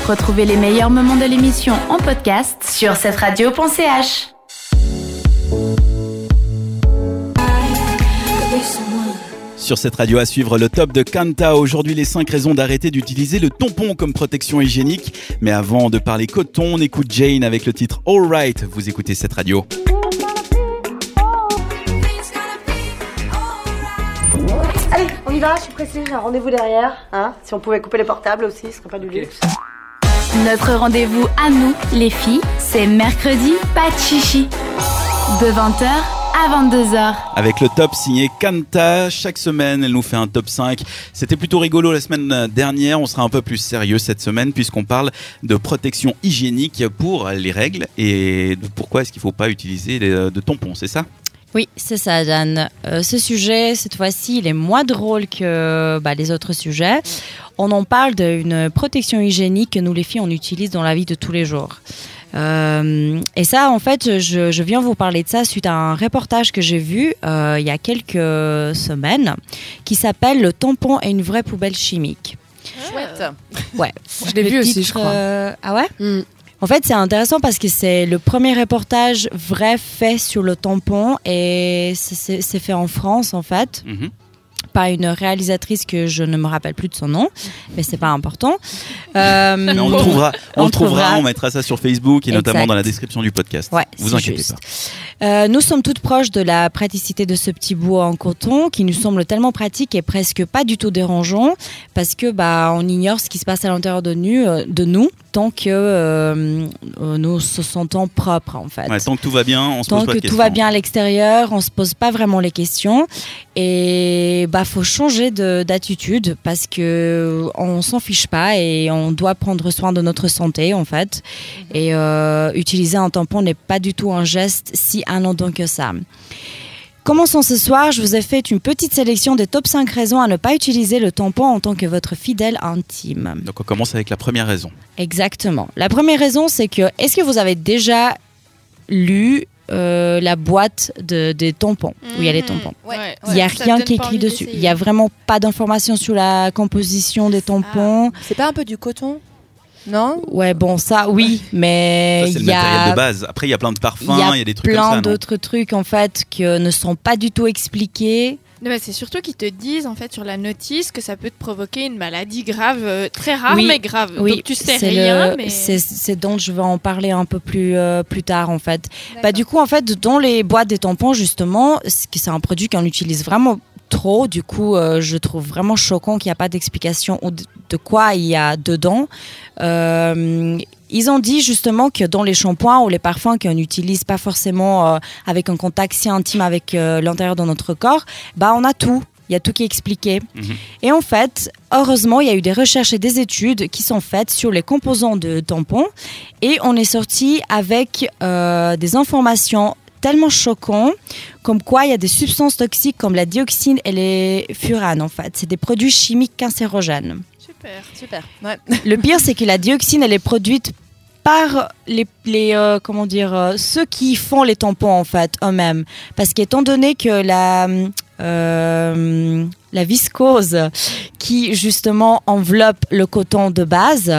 Retrouvez les meilleurs moments de l'émission en podcast sur cette radio.ch. Sur cette radio à suivre le top de Kanta. Aujourd'hui, les 5 raisons d'arrêter d'utiliser le tampon comme protection hygiénique. Mais avant de parler coton, on écoute Jane avec le titre All Right. Vous écoutez cette radio. Allez, on y va, je suis pressée, j'ai un rendez-vous derrière. Hein si on pouvait couper les portables aussi, ce serait pas du luxe. Notre rendez-vous à nous, les filles, c'est mercredi, pas de chichi. De 20h à 22h. Avec le top signé Kanta. Chaque semaine, elle nous fait un top 5. C'était plutôt rigolo la semaine dernière. On sera un peu plus sérieux cette semaine puisqu'on parle de protection hygiénique pour les règles et de pourquoi est-ce qu'il ne faut pas utiliser les- de tampons, c'est ça? Oui, c'est ça, Dan. Euh, ce sujet, cette fois-ci, il est moins drôle que bah, les autres sujets. On en parle d'une protection hygiénique que nous, les filles, on utilise dans la vie de tous les jours. Euh, et ça, en fait, je, je viens vous parler de ça suite à un reportage que j'ai vu euh, il y a quelques semaines qui s'appelle Le tampon est une vraie poubelle chimique. Chouette. Ouais. Je l'ai vu aussi, je crois. euh, Ah ouais Hmm. En fait, c'est intéressant parce que c'est le premier reportage vrai fait sur le tampon et c'est- fait en France en fait Mhm. Par une réalisatrice que je ne me rappelle plus de son nom, mais c'est pas important. Euh, Mais on le trouvera, on, On le trouvera, trouvera. on mettra ça sur Facebook et notamment dans la description du podcast. Ouais, Vous inquiétez juste. pas. Euh, nous sommes toutes proches de la praticité de ce petit bout en coton qui nous semble tellement pratique et presque pas du tout dérangeant parce que bah on ignore ce qui se passe à l'intérieur de, euh, de nous tant que euh, euh, nous se sentons propres en fait. Ouais, tant que tout va bien, on se Tant pose pas que de tout va questions. bien à l'extérieur, on se pose pas vraiment les questions et bah faut changer de- d'attitude parce que on s'en fiche pas et on doit prendre soin de notre santé en fait et euh, utiliser un tampon n'est pas du tout un geste si anodin que ça. Commençons ce soir, je vous ai fait une petite sélection des top 5 raisons à ne pas utiliser le tampon en tant que votre fidèle intime. Donc on commence avec la première raison. Exactement. La première raison, c'est que est-ce que vous avez déjà lu euh, la boîte de, des tampons? Où il y a les tampons Ouais. Il n'y a rien qui est écrit dessus. Il n'y a vraiment pas d'informations sur la composition des tampons. C'est pas un peu du coton? Non? Ouais, bon, ça, oui, mais il le y matériel de a base. Après, il y a plein de parfums, il y a il y a des trucs comme plein d'autres trucs en fait qui ne sont pas du tout expliqués. Non, mais c'est surtout qu'ils te disent en fait sur la notice que ça peut te provoquer une maladie grave, euh, très rare Oui, mais grave. Oui, Donc tu sais c'est rien, le- mais c'est dont je vais en parler un peu plus euh, plus tard en fait. Bah du coup en fait dans les boîtes des tampons justement, c'est un produit qu'on utilise vraiment trop. Du coup, euh, je trouve vraiment choquant qu'il n'y a pas d'explication de, quoi il y a dedans. Euh, ils ont dit justement que dans les shampoings ou les parfums qu'on n'utilise pas forcément euh, avec un contact si intime avec l'intérieur de notre corps, bah on a tout. Il y a tout qui est expliqué. Mhm. Et en fait, heureusement, il y a eu des recherches et des études qui sont faites sur les composants de tampons et on est sorti avec euh, des informations tellement choquantes comme quoi il y a des substances toxiques comme la dioxine et les furanes en fait. C'est des produits chimiques cancérogènes. super. Super. Ouais. Le pire, c'est que la dioxine, elle est produite par les, les euh, comment dire euh, ceux qui font les tampons en fait eux-mêmes parce qu'étant donné que la euh, la viscose qui justement enveloppe le coton de base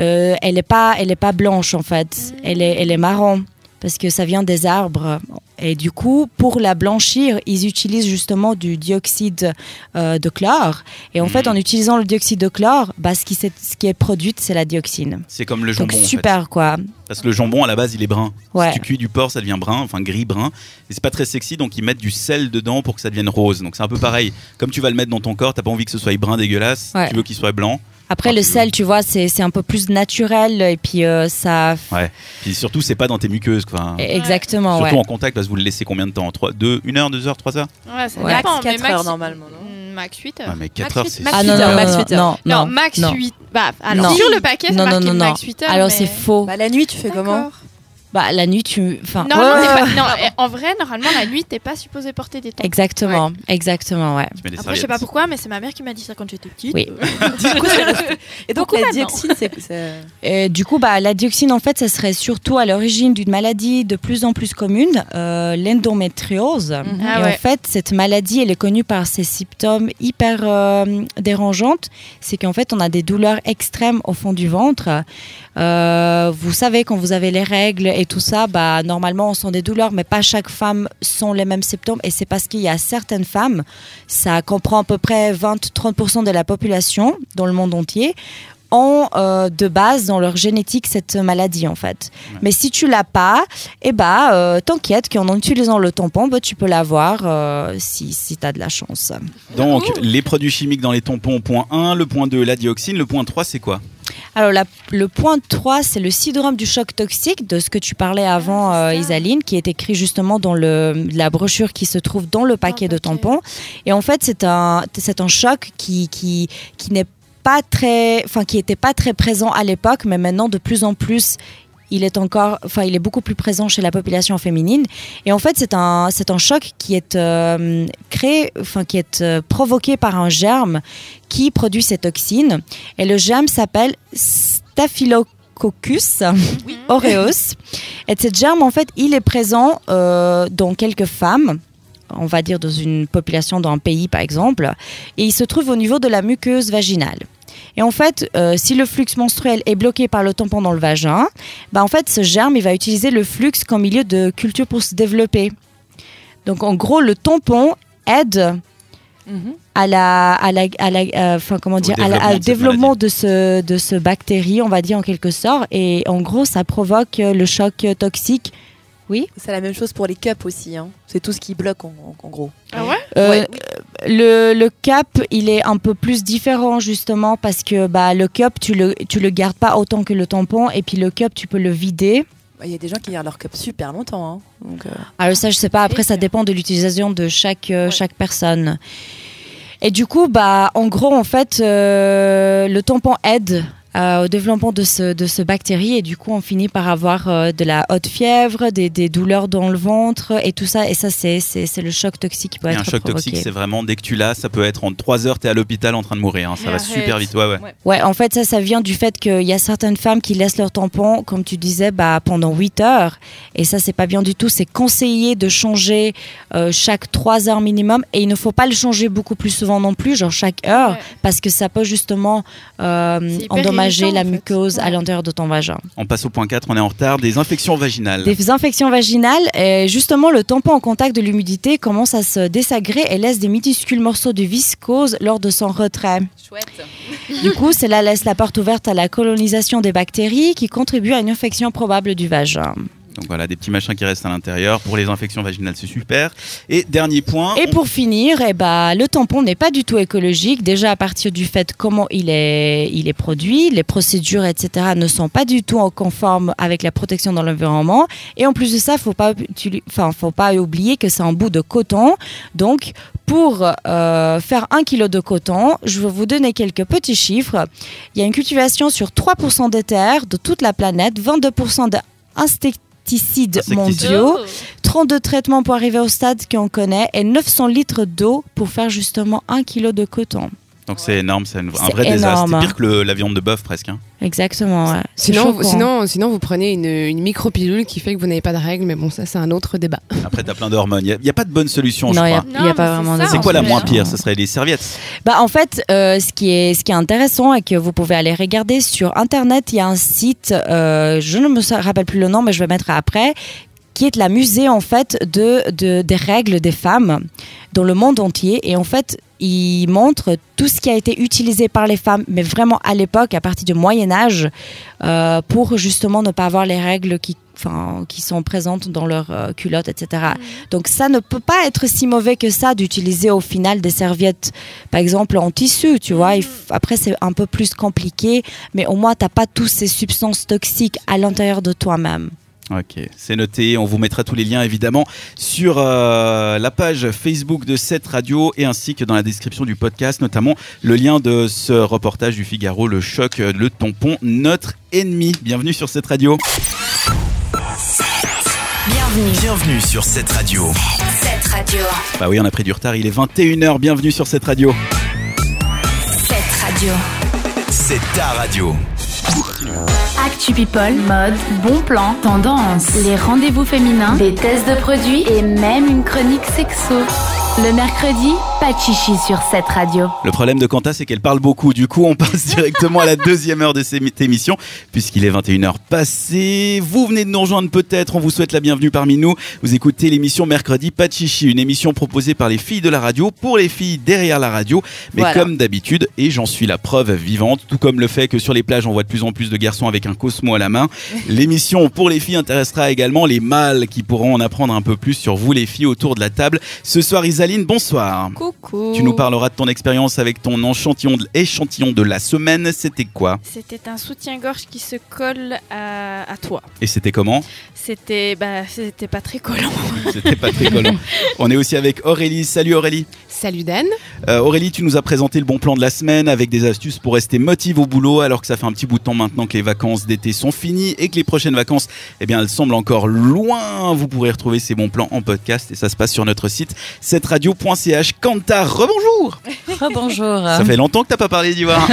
euh, elle est pas elle est pas blanche en fait elle est elle est marron parce que ça vient des arbres et du coup pour la blanchir ils utilisent justement du dioxyde euh, de chlore et en fait en utilisant le dioxyde de chlore bah, ce qui s'est- ce qui est produit c'est la dioxine C'est comme le donc jambon. en fait. super quoi Parce que le jambon, à la base, il est brun. Ouais. Si tu cuis du porc, ça devient brun, enfin gris-brun. Et c'est pas très sexy, donc ils mettent du sel dedans pour que ça devienne rose. Donc c'est un peu pareil. Comme tu vas le mettre dans ton corps, t'as pas envie que ce soit brun dégueulasse. Ouais. Tu veux qu'il soit blanc. Après le sel tu vois c'est c'est un peu plus naturel et puis euh, ça Ouais. Puis surtout, c'est pas dans tes muqueuses. Quoi. exactement Surtout ouais en contact, parce que vous le laissez combien de temps? Trois, deux, Une heure, deux heures, trois heures? Ouais, ça Ouais. dépend. Max mais 4 max- heures normalement, non? Mm, Max 8 heures. Ah, mais 4 Max heures, huit- c'est max ah non heures, non max non, huit heures. non Non, non max non. 8. Bah, alors Non. sur le paquet, c'est non non marqué non non max 8 heures. alors mais- c'est faux Bah la nuit, tu fais comment? Bah la nuit tu enfin Non, ouais, non, ouais, t'es pas- ouais. non, en vrai, normalement, la nuit, t'es pas supposé porter des tampons. exactement exactement ouais Après, je sais pas pourquoi, mais c'est ma mère qui m'a dit ça quand j'étais petite. Oui. Et donc Beaucoup la dioxine, c'est Euh, du coup, bah, la dioxine, en fait, ça serait surtout à l'origine d'une maladie de plus en plus commune, euh, l'endométriose. Ah et ouais. en fait, cette maladie, elle est connue par ses symptômes hyper euh, dérangeantes. C'est qu'en fait, on a des douleurs extrêmes au fond du ventre. Euh, vous savez, quand vous avez les règles et tout ça, bah, normalement, on sent des douleurs, mais pas chaque femme sont les mêmes symptômes. Et c'est parce qu'il y a certaines femmes, ça comprend à peu près 20-30% de la population dans le monde entier, ont euh, de base dans leur génétique cette maladie en fait. Mais si tu l'as pas, eh bah, euh, t'inquiète qu'en utilisant le tampon, bah, tu peux l'avoir euh, si, si tu as de la chance. Donc, les produits chimiques dans les tampons, point 1. Le point 2, la dioxine. Le point 3, c'est quoi? Alors la- le point 3, c'est le syndrome du choc toxique, de ce que tu parlais avant euh, Isaline, qui est écrit justement dans le, la brochure qui se trouve dans le paquet de tampons. Et en fait, c'est un, c'est un choc qui, qui, qui n'est pas très, enfin qui était pas très présent à l'époque, mais maintenant de plus en plus. Il est encore, enfin, il est beaucoup plus présent chez la population féminine. Et en fait, c'est un, c'est un choc qui est euh, créé, enfin, qui est euh, provoqué par un germe qui produit ces toxines. Et le germe s'appelle Staphylococcus aureus. Et ce germe, en fait, il est présent euh, dans quelques femmes on va dire dans une population d'un pays par exemple, et il se trouve au niveau de la muqueuse vaginale. Et en fait, euh, si le flux menstruel est bloqué par le tampon dans le vagin, bah en fait, ce germe, il va utiliser le flux comme milieu de culture pour se développer. Donc, en gros, le tampon aide à la, à la, à la- euh, enfin, comment dire, à la- développement à de cette développement de ce, de ce bactérie, on va dire en quelque sorte. Et en gros, ça provoque le choc toxique. Oui. C'est la même chose pour les cups aussi. Hein. C'est tout ce qui bloque en, en- en gros. Ah ouais Euh, Ouais. Le, le cup, il est un peu plus différent justement parce que bah, le cup, tu le, tu le gardes pas autant que le tampon et puis le cup, tu peux le vider. Il y a des gens qui gardent leur cup super longtemps. hein. Donc, euh, Alors ça, je sais pas. Après, ça dépend de l'utilisation de chaque, euh, chaque personne. Et du coup, bah, en gros, en fait, euh, le tampon aide euh, au développement de ce, de ce bactérie et du coup, on finit par avoir euh, de la haute fièvre, des, des douleurs dans le ventre et tout ça. Et ça, c'est c'est- c'est le choc toxique qui peut Et être un choc provoqué. toxique, c'est vraiment dès que tu l'as, ça peut être en 3 heures, t'es à l'hôpital en train de mourir. hein. Ça va Arrête. super vite. Ouais, ouais. Ouais, en fait, ça, ça vient du fait qu'il y a certaines femmes qui laissent leur tampon, comme tu disais, bah, pendant 8 heures. Et ça, c'est pas bien du tout. C'est conseillé de changer euh, chaque 3 heures minimum. Et il ne faut pas le changer beaucoup plus souvent non plus, genre chaque heure, Ouais. parce que ça peut justement euh, hyper endommager la muqueuse à l'intérieur de ton vagin. On passe au point 4, on est en retard. Des infections vaginales. Des infections vaginales, et justement, le tampon en contact de l'humidité commence à se désagréer et laisse des minuscules morceaux de viscose lors de son retrait. Du coup, cela laisse la porte ouverte à la colonisation des bactéries qui contribuent à une infection probable du vagin. Donc voilà, des petits machins qui restent à l'intérieur. Pour les infections vaginales, c'est super. Et dernier point. Et on- pour finir, eh ben, le tampon n'est pas du tout écologique. Déjà à partir du fait comment il est, il est produit, les procédures, etc. ne sont pas du tout en conforme avec la protection dans l'environnement. Et en plus de ça, faut pas, enfin, faut pas oublier que c'est un bout de coton. Donc pour euh, faire un kilo de coton, je vais vous donner quelques petits chiffres. Il y a une cultivation sur 3% des terres de toute la planète, 22% d'insecticides Insecticides. mondiaux. Oh. 32 traitements pour arriver au stade qu'on connaît et 900 litres d'eau pour faire justement un kilo de coton. Donc c'est énorme, c'est un, vrai désastre. C'est pire que le- la viande de bœuf presque. hein. Exactement. ouais. Sinon, vous, sinon, sinon, vous prenez une, une micro-pilule qui fait que vous n'avez pas de règles, mais bon, ça, c'est un autre débat. Après, t'as plein d'hormones. Il n'y a, pas de bonne solution, Non, je il y a- crois. il y a pas vraiment c'est quoi la moins pire? Ce serait les serviettes. Bah, en fait, euh, ce, qui est, ce qui est intéressant et que vous pouvez aller regarder sur Internet, il y a un site, euh, je ne me rappelle plus le nom, mais je vais mettre après, qui est la musée en fait de, de- des règles des femmes dans le monde entier. Et en fait, il montre tout ce qui a été utilisé par les femmes, mais vraiment à l'époque, à partir du Moyen Âge, euh, pour justement ne pas avoir les règles qui, sont présentes dans leur euh, culotte, etc. Donc ça ne peut pas être si mauvais que ça d'utiliser au final des serviettes, par exemple en tissu, tu vois. Il f- Après c'est un peu plus compliqué, mais au moins t'as pas toutes ces substances toxiques à l'intérieur de toi-même. Ok, c'est noté. On vous mettra tous les liens évidemment sur euh, la page Facebook de cette radio et ainsi que dans la description du podcast, notamment le lien de ce reportage du Figaro, le choc, euh, le tampon, notre ennemi. Bienvenue sur cette radio. Bienvenue. Bienvenue sur cette radio. Cette radio. Bah oui, on a pris du retard, il est 21h. Bienvenue sur cette radio. Cette radio. C'est ta radio. Actu People, mode, bon plan, tendance, les rendez-vous féminins, des tests de produits et même une chronique sexo. Le mercredi, pas de chichi sur cette radio. Le problème de Quanta, c'est qu'elle parle beaucoup. Du coup, on passe directement à la deuxième heure de cette émission, puisqu'il est 21h passé. Vous venez de nous rejoindre peut-être. On vous souhaite la bienvenue parmi nous. Vous écoutez l'émission Mercredi Pas de Chichi, une émission proposée par les filles de la radio pour les filles derrière la radio. Mais Voilà. comme d'habitude, et j'en suis la preuve vivante, tout comme le fait que sur les plages, on voit de plus en plus de garçons avec un Cosmo à la main. L'émission pour les filles intéressera également les mâles qui pourront en apprendre un peu plus sur vous les filles autour de la table. Ce soir, Isaline, bonsoir. Coucou. Tu nous parleras de ton expérience avec ton échantillon de, échantillon de la semaine. C'était quoi C'était un soutien-gorge qui se colle à, à toi. Et c'était comment C'était bah, c'était pas très collant. C'était pas très collant. On est aussi avec Aurélie. Salut Aurélie. Salut Dan. Euh, Aurélie, tu nous as présenté le bon plan de la semaine avec des astuces pour rester motivé au boulot alors que ça fait un petit bout de temps maintenant que les vacances d'été sont finies et que les prochaines vacances, eh bien, elles semblent encore loin. Vous pourrez retrouver ces bons plans en podcast et ça se passe sur notre site cetteradio.ch. Quanta, rebonjour Bonjour. Ça fait longtemps que t'as pas parlé d'Ivoire.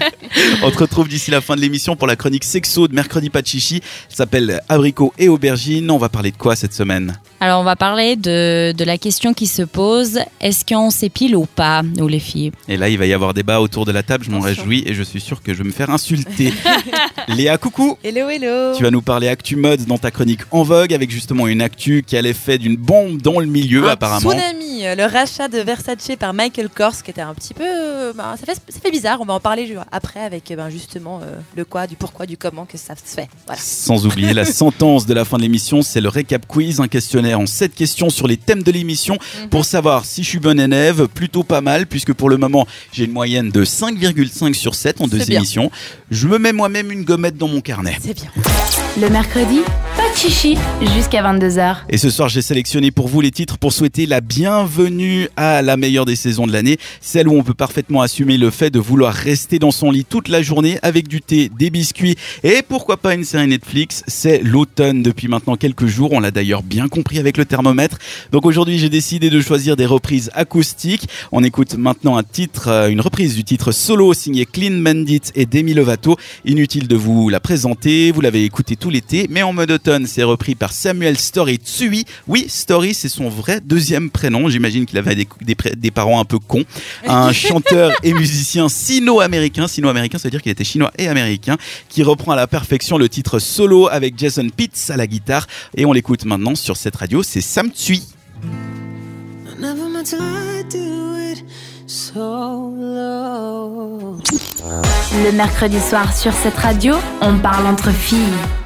On te retrouve d'ici la fin de l'émission pour la chronique sexo de mercredi pas de chichi. Ça s'appelle Abricot et Aubergine. On va parler de quoi cette semaine? Alors on va parler de, de la question qui se pose est-ce qu'on s'épile ou pas, nous les filles? Et là, il va y avoir débat autour de la table. Je m'en réjouis et je suis sûr que je vais me faire insulter. Léa, coucou Hello, hello. Tu vas nous parler actu mode dans ta chronique en vogue avec justement une actu qui a l'effet d'une bombe dans le milieu Un apparemment. Tsunami, le rachat de Versace par Michael Kors, qui était un petit peu, ben, ça, fait, ça fait bizarre. On va en parler après avec ben, justement euh, le quoi, du pourquoi, du comment que ça se fait. Voilà. Sans oublier la sentence de la fin de l'émission, c'est le récap quiz, un questionnaire en 7 questions sur les thèmes de l'émission Mhm. pour savoir si je suis bonne Plutôt pas mal puisque pour le moment j'ai une moyenne de 5,5 sur 7 en deux émissions. Je me mets moi-même une gommette dans mon carnet. C'est bien. Le mercredi, pas de chichi jusqu'à 22h. Et ce soir, j'ai sélectionné pour vous les titres pour souhaiter la bienvenue à la meilleure des saisons de l'année, celle où on peut parfaitement assumer le fait de vouloir rester dans son lit toute la journée avec du thé, des biscuits et pourquoi pas une série Netflix. C'est l'automne depuis maintenant quelques jours, on l'a d'ailleurs bien compris avec le thermomètre. Donc aujourd'hui, j'ai décidé de choisir des reprises On écoute maintenant un titre, euh, une reprise du titre solo signé Clean Bandit et Demi Lovato. Inutile de vous la présenter, vous l'avez écouté tout l'été, mais en mode automne, c'est repris par Samuel Story Tsui. Oui, Story, c'est son vrai deuxième prénom. J'imagine qu'il avait des, des pré- des parents un peu cons. Un chanteur et musicien sino-américain. Sino-américain, ça veut dire qu'il était chinois et américain, qui reprend à la perfection le titre solo avec Jason Pitts à la guitare. Et on l'écoute maintenant sur cette radio, c'est Sam Tsui. Do it solo. Le mercredi soir sur cette radio, on parle entre filles.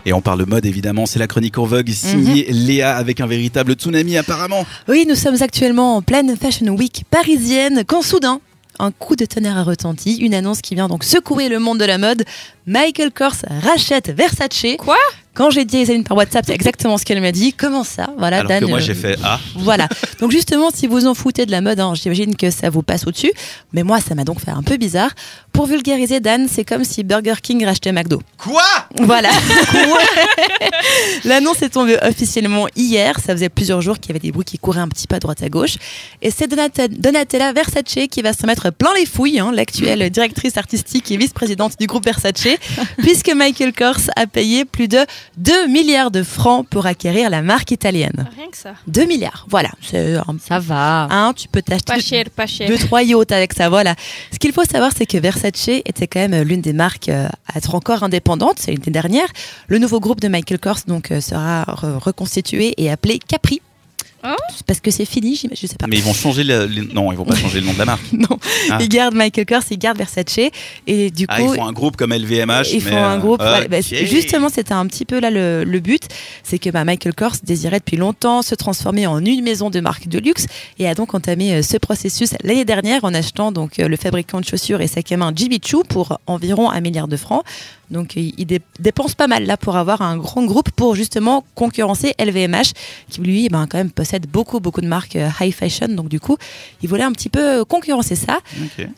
Et on parle mode évidemment, c'est la chronique en vogue signée Léa avec un véritable tsunami apparemment. Oui, nous sommes actuellement en pleine Fashion Week parisienne quand soudain, un coup de tonnerre a retenti, une annonce qui vient donc secouer le monde de la mode. Michael Kors rachète Versace. Quoi? Quand j'ai dit à Isaline par WhatsApp, c'est exactement ce qu'elle m'a dit. Comment ça? Voilà, Alors Dan. que moi euh, j'ai fait Ah, Voilà. Donc justement, si vous en foutez de la mode, hein, j'imagine que ça vous passe au-dessus. Mais moi, ça m'a donc fait un peu bizarre. Pour vulgariser, Dan, c'est comme si Burger King rachetait McDo. quoi? Voilà. L'annonce est tombée officiellement hier. Ça faisait plusieurs jours qu'il y avait des bruits qui couraient un petit peu à droite à gauche. Et c'est Donatella Versace qui va se mettre plein les fouilles, hein, l'actuelle directrice artistique et vice-présidente du groupe Versace, puisque Michael Kors a payé plus de 2 milliards de francs pour acquérir la marque italienne. Rien que ça. 2 milliards, voilà. Un- Ça va. hein, tu peux t'acheter Pas cher, pas cher. deux, trois yachts avec ça, voilà. Ce qu'il faut savoir, c'est que Versace était quand même l'une des marques euh, à être encore indépendante, c'est une des dernières. Le nouveau groupe de Michael Kors donc, euh, sera re- reconstitué et appelé Capri. Oh. Parce que c'est fini, je sais pas. Mais ils vont changer le, les- Non, ils vont pas changer le nom de la marque. Non, Ah. ils gardent Michael Kors, ils gardent Versace. Et du coup, Ah, ils font un groupe comme LVMH. ils mais, font un euh, groupe. voilà. Bah, justement, c'était un petit peu là le, le but, c'est que bah, Michael Kors désirait depuis longtemps se transformer en une maison de marque de luxe et a donc entamé euh, ce processus l'année dernière en achetant donc euh, le fabricant de chaussures et sac à main Jimmy Choo pour environ un milliard de francs. Donc il il dé- dépense pas mal là pour avoir un grand groupe pour justement concurrencer LVMH qui lui ben, quand même possède beaucoup beaucoup de marques euh, high fashion. Donc du coup, il voulait un petit peu euh, concurrencer ça.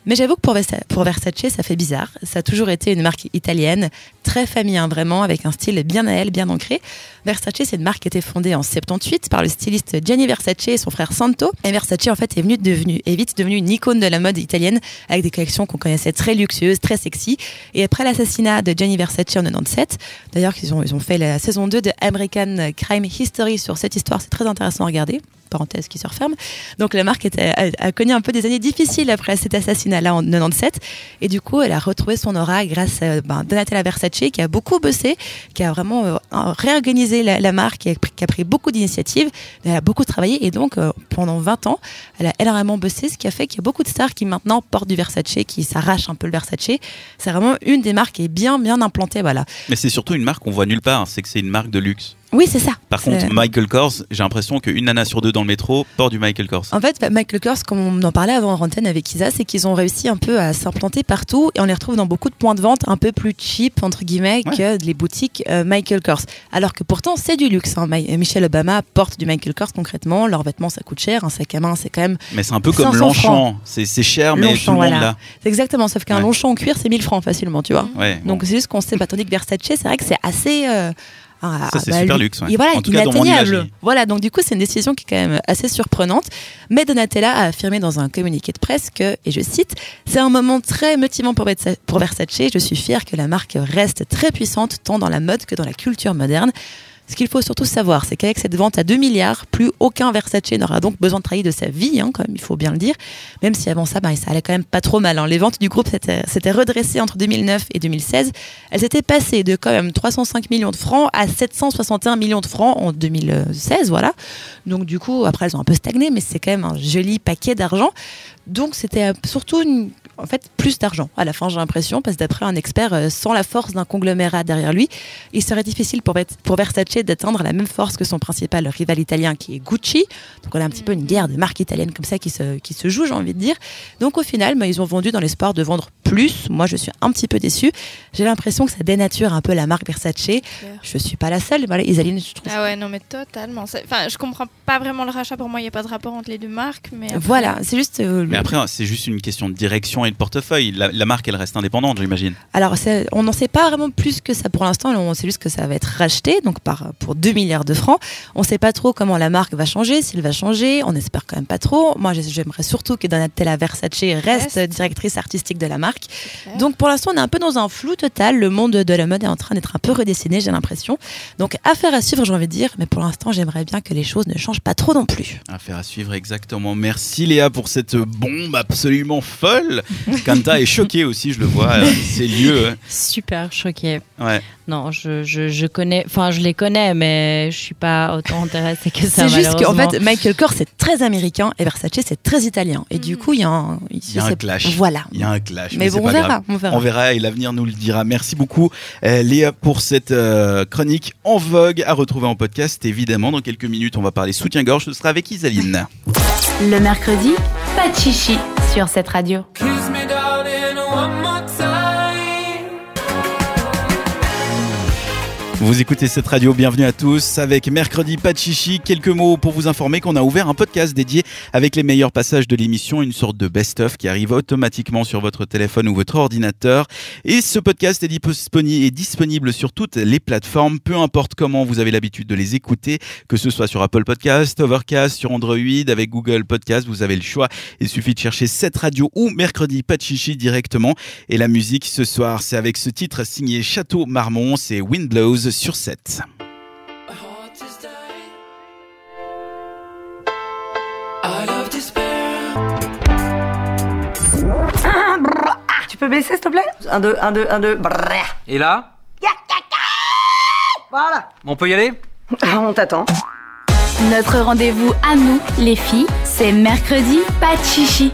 Mais j'avoue que pour, Versa- pour Versace, ça fait bizarre. Ça a toujours été une marque italienne, très féminin vraiment, avec un style bien à elle, bien ancré. Versace, c'est une marque qui a été fondée en 78 par le styliste Gianni Versace et son frère Santo. Et Versace, en fait, est, venu devenu, est vite devenue une icône de la mode italienne, avec des collections qu'on connaissait très luxueuses, très sexy. Et après l'assassinat de Gianni Versace en 97, d'ailleurs, ils ont fait la saison 2 de American Crime History sur cette histoire, c'est très intéressant à regarder parenthèse qui se referme. Donc la marque a, connu un peu des années difficiles après cet assassinat-là en 97. Et du coup, elle a retrouvé son aura grâce à ben, Donatella Versace qui a beaucoup bossé, qui a vraiment euh, réorganisé la, marque, qui a, pris- qui a pris beaucoup d'initiatives. Elle a beaucoup travaillé et donc euh, pendant 20 ans, elle a énormément bossé, ce qui a fait qu'il y a beaucoup de stars qui maintenant portent du Versace, qui s'arrachent un peu le Versace. C'est vraiment une des marques qui est bien, bien implantée. Voilà. Mais c'est surtout une marque qu'on voit nulle part. C'est que c'est une marque de luxe. Oui, c'est ça. Par contre, Michael Kors, j'ai l'impression qu'une nana sur deux dans le métro porte du Michael Kors. En fait, Michael Kors, comme on en parlait avant en antenne avec Isa, c'est qu'ils ont réussi un peu à s'implanter partout et on les retrouve dans beaucoup de points de vente un peu plus cheap, entre guillemets, Ouais. que les boutiques euh, Michael Kors. Alors que pourtant, c'est du luxe. hein. Mi- Michelle Obama porte du Michael Kors concrètement. Leurs vêtements, ça coûte cher. Un sac à main, c'est quand même. Mais c'est un peu comme 500 Longchamp. C'est cher, mais Longchamp, tout le monde voilà. l'a. C'est exactement. Sauf qu'un Ouais. Longchamp en cuir, c'est 1000 francs facilement, tu vois. Ouais, bon. Donc c'est juste qu'on sait pas. Tandis que Versace, c'est vrai que c'est assez. euh, ah, Ça, c'est bah, super lui- luxe, ouais. Et voilà, En tout cas, dans mon inatteignable. Voilà, donc du coup, c'est une décision qui est quand même assez surprenante. Mais Donatella a affirmé dans un communiqué de presse que, et je cite, c'est un moment très motivant pour pour Versace. Je suis fière que la marque reste très puissante tant dans la mode que dans la culture moderne. Ce qu'il faut surtout savoir, c'est qu'avec cette vente à 2 milliards, plus aucun Versace n'aura donc besoin de travailler de sa vie, hein, il faut bien le dire. Même si avant ça, bah, ça allait quand même pas trop mal. hein. Les ventes du groupe s'étaient s'étaient redressées entre 2009 et 2016. Elles étaient passées de quand même 305 millions de francs à 761 millions de francs en 2016, voilà. Donc du coup, après, elles ont un peu stagné, mais c'est quand même un joli paquet d'argent. Donc c'était euh, surtout une- en fait plus d'argent à la fin j'ai l'impression parce que d'après un expert euh, sans la force d'un conglomérat derrière lui il serait difficile pour, Ver- pour Versace d'atteindre la même force que son principal rival italien qui est Gucci. Donc on a un petit peu une guerre de marques italiennes comme ça qui se, qui se joue, j'ai envie de dire. Donc au final, bah, ils ont vendu dans l'espoir de vendre plus. Moi, je suis un petit peu déçue. J'ai l'impression que ça dénature un peu la marque Versace. Je suis pas la seule. Voilà, Isaline, je trouve. Ah ouais, non, mais totalement. Enfin, je comprends pas vraiment le rachat. Pour moi, il n'y a pas de rapport entre les deux marques. Mais après- Voilà, c'est juste. euh, Mais après, c'est juste une question de direction et de portefeuille. La, la marque, elle reste indépendante, j'imagine. Alors, on n'en sait pas vraiment plus que ça pour l'instant. On sait juste que ça va être racheté, donc par, pour 2 milliards de francs. On ne sait pas trop comment la marque va changer, s'il va changer. On espère quand même pas trop. Moi, j'ai- j'aimerais surtout que Donatella Versace reste, directrice artistique de la marque. Donc, pour l'instant, on est un peu dans un flou total. Le monde de la mode est en train d'être un peu redessiné, j'ai l'impression. Donc, affaire à suivre, j'ai envie de dire. Mais pour l'instant, j'aimerais bien que les choses ne changent pas trop non plus. Affaire à suivre, exactement. Merci Léa pour cette bombe absolument folle. Kanta est choqué aussi, je le vois. euh, C'est lieu. hein. Super choquée. Ouais. Non, je, je, je connais, enfin je les connais, mais je suis pas autant intéressée que ça. C'est juste qu'en fait, Michael Kors, c'est très américain et Versace, c'est très italien. Et du coup, il y a un, Il y a un c'est- clash. Voilà. Il y a un clash. Mais bon, pas on verra, grave. on verra. On verra et l'avenir nous le dira. Merci beaucoup euh, Léa pour cette euh, chronique en vogue à retrouver en podcast évidemment. Dans quelques minutes, on va parler soutien-gorge. Ce sera avec Isaline. Le mercredi, pas de chichi sur cette radio. Vous écoutez cette radio, bienvenue à tous. Avec mercredi pas chichi, quelques mots pour vous informer qu'on a ouvert un podcast dédié avec les meilleurs passages de l'émission, une sorte de best-of qui arrive automatiquement sur votre téléphone ou votre ordinateur. Et ce podcast est disponi- est disponible sur toutes les plateformes, peu importe comment vous avez l'habitude de les écouter, que ce soit sur Apple Podcast, Overcast, sur Android, avec Google Podcast, vous avez le choix. Il suffit de chercher cette radio ou mercredi pas chichi directement. Et la musique ce soir, c'est avec ce titre signé Château Marmont, c'est Wind Blows sur 7. heart is dying. Out of despair. Tu peux baisser, s'il te plaît? Un, deux, un, deux, un, deux. Brrr. Et là? Voilà. On peut y aller? On t'attend. Notre rendez-vous à nous, les filles, c'est mercredi, pas de chichi.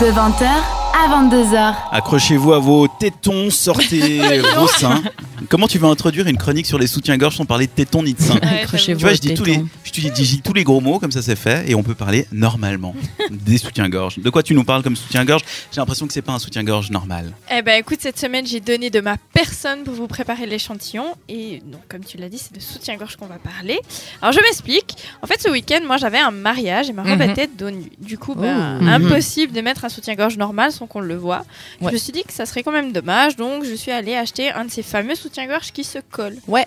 De 20h à 22h. Accrochez-vous à vos tétons, sortez vos seins. Comment tu veux introduire une chronique sur les soutiens-gorge sans parler de tétons ni de seins Ouais, Accrochez-vous Tu vois, je dis, tous les, je te dis, dis tous les gros mots, comme ça c'est fait, et on peut parler normalement des soutiens-gorge. De quoi tu nous parles comme soutien-gorge J'ai l'impression que c'est pas un soutien-gorge normal. Eh ben écoute, cette semaine j'ai donné de ma personne pour vous préparer l'échantillon et donc comme tu l'as dit, c'est de soutien-gorge qu'on va parler. Alors je m'explique. En fait, ce week-end, moi j'avais un mariage et ma robe Mhm. était dos nu. Du coup, ben, Oh. Mhm. impossible de mettre un soutien-gorge normal sans qu'on le voit. Ouais. Je me suis dit que ça serait quand même dommage, donc je suis allée acheter un de ces fameux soutiens-gorge qui se colle. Ouais.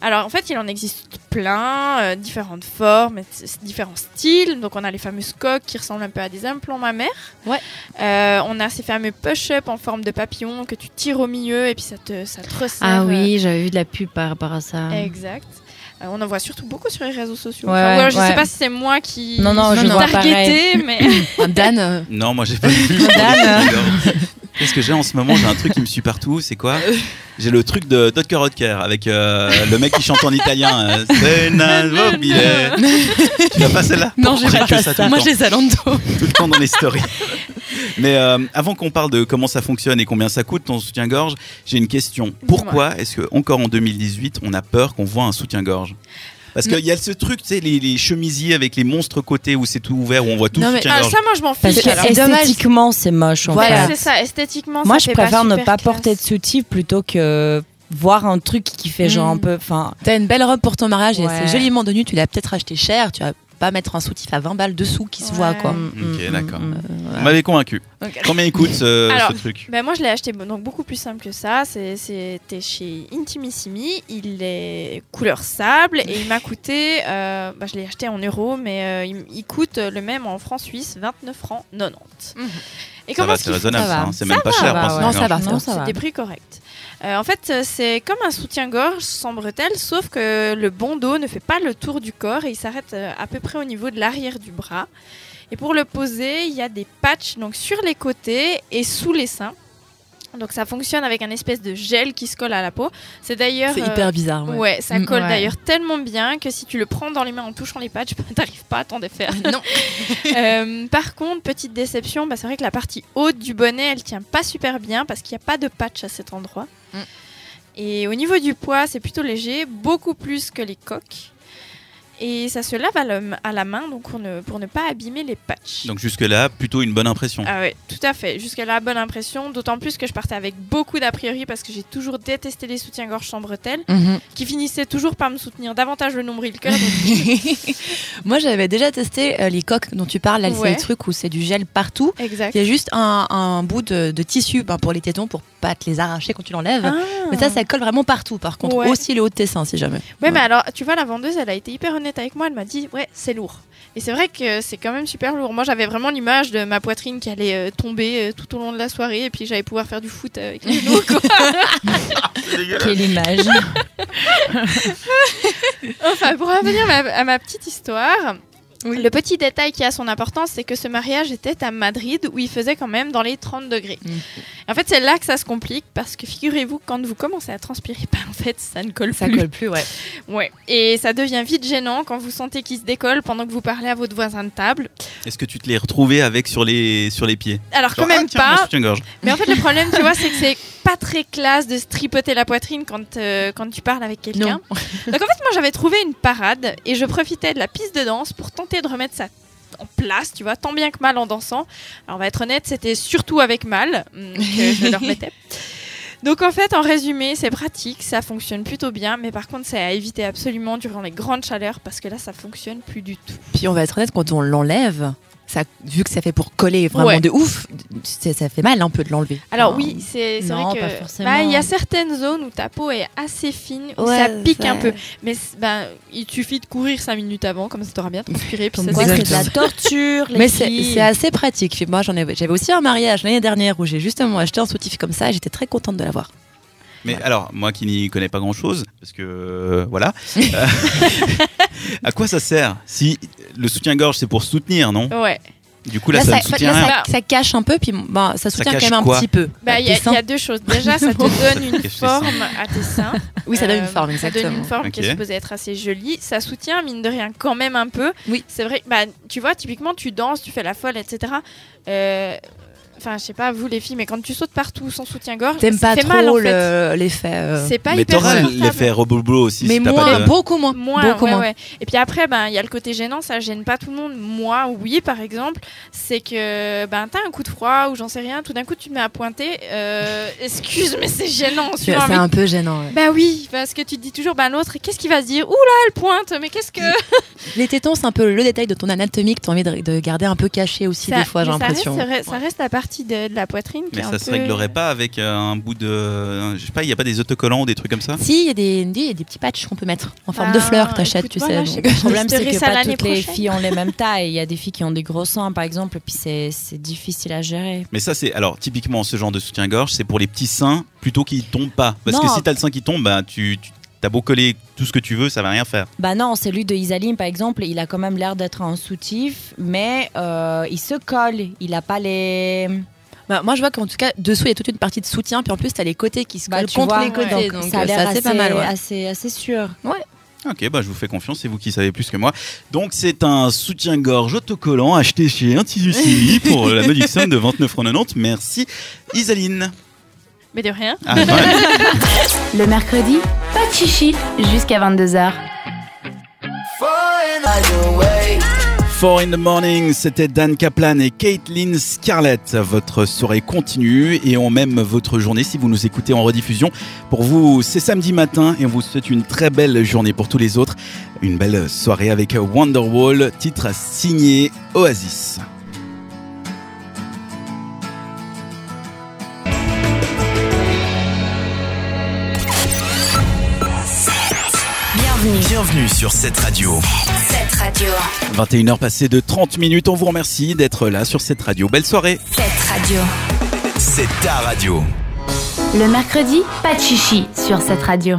Alors en fait, il en existe plein, euh, différentes formes, différents styles. Donc on a les fameuses coques qui ressemblent un peu à des implants mammaires. Ouais. Euh, on a ces fameux push-up en forme de papillon que tu tires au milieu et puis ça te, ça te resserre. Ah euh, oui, j'avais vu de la pub par rapport à ça. Exact. Euh, on en voit surtout beaucoup sur les réseaux sociaux. Ouais, Enfin, ouais, voilà, je ouais. sais pas si c'est moi qui Non, non, je targetée, mais Dan, euh, Non, moi j'ai pas vu. Dan. Qu'est-ce que j'ai en ce moment? J'ai un truc qui me suit partout, c'est quoi? J'ai le truc de Dotker Hotker avec euh, le mec qui chante en italien. euh, C'est mobile. Tu l'as pas celle-là? Non, j'ai pas ça. Moi, j'ai Zalando. tout le temps dans les stories. Mais euh, avant qu'on parle de comment ça fonctionne et combien ça coûte ton soutien-gorge, j'ai une question. Pourquoi est-ce que encore en 2018 on a peur qu'on voit un soutien-gorge? Parce qu'il y a ce truc, tu sais, les, les chemisiers avec les monstres côtés où c'est tout ouvert, où on voit tout Non, mais- Ah, ça, moi je m'en fiche. esthétiquement, c'est moche. En Voilà. C'est ça, esthétiquement, Moi, ça je fait pas préfère ne pas classe. porter de soutif plutôt que voir un truc qui fait genre Mm. un peu. Enfin, T'as une belle robe pour ton mariage et c'est joliment de nu. Tu l'as peut-être acheté cher. Tu vas pas mettre un soutif à 20 balles dessous qui se Ouais. voit, quoi. Ok, mm, d'accord. mm, mm. Vous m'avez convaincu. Ok. Combien il coûte ce, Alors, ce truc Ben moi je l'ai acheté donc beaucoup plus simple que ça. C'était chez Intimissimi. Il est couleur sable et il m'a coûté. euh, bah, je l'ai acheté en euros, mais euh, il, il coûte le même en francs suisses, 29 francs 90. Mhm. Et Ça comment va, c'est raisonnable, hein. C'est Ça même pas va, cher. Non, ça va. C'est des prix corrects. Euh, en fait, euh, c'est comme un soutien-gorge sans bretelles, sauf que le bandeau ne fait pas le tour du corps et il s'arrête euh, à peu près au niveau de l'arrière du bras. Et pour le poser, il y a des patchs donc sur les côtés et sous les seins. Donc ça fonctionne avec un espèce de gel qui se colle à la peau. C'est d'ailleurs C'est euh, hyper bizarre. ouais. Ouais, ça Mm, colle ouais. d'ailleurs tellement bien que si tu le prends dans les mains en touchant les patchs, t'arrives pas à t'en défaire. Non. Euh, par contre, petite déception, bah, c'est vrai que la partie haute du bonnet, elle tient pas super bien parce qu'il n'y a pas de patch à cet endroit. Mm. Et au niveau du poids, c'est plutôt léger, beaucoup plus que les coques. Et ça se lave à la, à la main donc pour ne, pour ne pas abîmer les patchs. Donc jusque-là, plutôt une bonne impression. Ah ouais, tout à fait. Jusqu'à là, bonne impression. D'autant plus que je partais avec beaucoup d'a priori parce que j'ai toujours détesté les soutiens-gorge sans bretelles, Mhm. qui finissaient toujours par me soutenir davantage le nombril que la. Moi, j'avais déjà testé euh, les coques dont tu parles. Là, Ouais. c'est des trucs où c'est du gel partout. Exact. Il y a juste un, un bout de, de tissu ben, pour les tétons pour pas te les arracher quand tu l'enlèves. Ah. Mais ça, ça colle vraiment partout. Par contre, Ouais. aussi le haut de tes seins, si jamais. Ouais, mais alors, tu vois, la vendeuse, elle a été hyper honnête avec moi. Elle m'a dit, ouais, c'est lourd. Et c'est vrai que c'est quand même super lourd. Moi, j'avais vraiment l'image de ma poitrine qui allait euh, tomber euh, tout au long de la soirée et puis j'allais pouvoir faire du foot avec les genoux, quoi. Quelle image. enfin, pour revenir à ma, à ma petite histoire. Le petit détail qui a son importance, c'est que ce mariage était à Madrid où il faisait quand même dans les 30 degrés. Mm. En fait, c'est là que ça se complique parce que figurez-vous, quand vous commencez à transpirer, bah, en fait, ça ne colle Ça plus. colle plus, ouais. Ouais. Et ça devient vite gênant quand vous sentez qu'il se décolle pendant que vous parlez à votre voisin de table. Est-ce que tu te l'es retrouvé avec sur les, sur les pieds Alors, Genre, quand même ah, tiens, mon pas. Mais en fait, le problème, tu vois, c'est que c'est pas très classe de se tripoter la poitrine quand, euh, quand tu parles avec quelqu'un. Donc, en fait, moi, j'avais trouvé une parade et je profitais de la piste de danse pour tenter de remettre ça en place, tu vois, tant bien que mal en dansant. Alors, on va être honnête, c'était surtout avec mal hum, que je le remettais. Donc en fait, en résumé, c'est pratique, ça fonctionne plutôt bien, mais par contre, c'est à éviter absolument durant les grandes chaleurs parce que là, ça fonctionne plus du tout. Puis on va être honnête, quand on l'enlève, ça, vu que ça fait pour coller vraiment Ouais. de ouf, ça fait mal un peu de l'enlever. Alors Enfin, oui, c'est vrai pas que forcément. bah, il y a certaines zones où ta peau est assez fine, où Ouais, ça pique un peu, mais bah, il suffit de courir 5 minutes avant, comme ça t'auras bien transpiré, puis c'est de la torture, les Mais c'est assez pratique. Moi, j'en ai- j'avais aussi un mariage l'année dernière où j'ai justement acheté un soutif comme ça et j'étais très contente de l'avoir. Mais alors, moi qui n'y connais pas grand-chose, parce que euh, voilà, euh, à quoi ça sert Si le soutien-gorge c'est pour soutenir, non? Ouais. Du coup là, Là, ça soutient là, rien. ça- ça cache un peu, puis bah, ça soutient quand même un petit peu. Bah, il y, a- Tes seins. il y a deux choses. Déjà, ça te donne une forme à tes seins. Oui, ça donne une Euh, forme, Ça donne exactement. une forme qui est supposée être assez jolie. Ça soutient, mine de rien, quand même un peu. Oui. C'est vrai, bah, tu vois, typiquement, tu danses, tu fais la folle, etc. Euh, Enfin, je sais pas, vous les filles, mais quand tu sautes partout sans soutien-gorge, T'aimes pas trop mal en fait. le- l'effet. euh, C'est pas Mais hyper l'effet rebolo aussi. Mais si t'as moins, pas de... beaucoup moins. Moins, beaucoup ouais, moins. ouais. Et puis après, ben, il y a le côté gênant, ça gêne pas tout le monde. Moi, oui, par exemple, c'est que ben, t'as un coup de froid ou j'en sais rien, tout d'un coup tu te mets à pointer. euh, excuse, mais c'est gênant. C'est un peu gênant. ouais. Bah oui, parce que tu te dis toujours, ben l'autre, qu'est-ce qu'il va se dire? Ouh là, elle pointe, mais qu'est-ce que. Les tétons, c'est un peu le détail de ton anatomie que tu as envie de, de garder un peu caché aussi Ça- des fois, j'ai l'impression. reste- Ça reste, ça reste la partie de, de la poitrine Mais ça se peu- réglerait pas avec euh, un bout de. Je sais pas, il y a pas des autocollants ou des trucs comme ça Si, il y, a des- il y a des petits patchs qu'on peut mettre en forme de Ah, fleurs que t'achètes, tu sais. Le problème, c'est que ça pas toutes les filles ont les mêmes tailles. Il y a des filles qui ont des gros seins, par exemple, et puis c'est c'est difficile à gérer. Mais ça, c'est. Alors, typiquement, ce genre de soutien-gorge, c'est pour les petits seins plutôt qui tombent pas. Parce Non. que si t'as le sein qui tombe, bah, tu. tu T'as beau coller tout ce que tu veux, ça va rien faire. Bah non, celui de Isaline, par exemple, il a quand même l'air d'être un soutif, mais euh, il se colle. Il a pas les. Bah, moi, je vois qu'en tout cas, dessous, il y a toute une partie de soutien, puis en plus, t'as les côtés qui se Bah, collent tu contre vois, les côtés. donc Donc, ça a l'air c'est assez, assez pas mal. ouais. assez, assez sûr. Ok, bah je vous fais confiance, c'est vous qui savez plus que moi. Donc c'est un soutien-gorge autocollant acheté chez Intilucili pour la modique somme de 29,90€. Merci Isaline. Mais de rien. Ah, ouais. Le mercredi, pas de chichi jusqu'à 22h. Four in the morning, c'était Dan Kaplan et Caitlin Scarlett. Votre soirée continue et on même votre journée si vous nous écoutez en rediffusion. Pour vous, c'est samedi matin et on vous souhaite une très belle journée pour tous les autres. Une belle soirée avec Wonderwall, titre signé Oasis. Bienvenue. Bienvenue sur cette radio. Cette radio. 21h passées de 30 minutes, on vous remercie d'être là sur cette radio. Belle soirée Cette radio. C'est ta radio. Le mercredi, pas de chichi sur cette radio.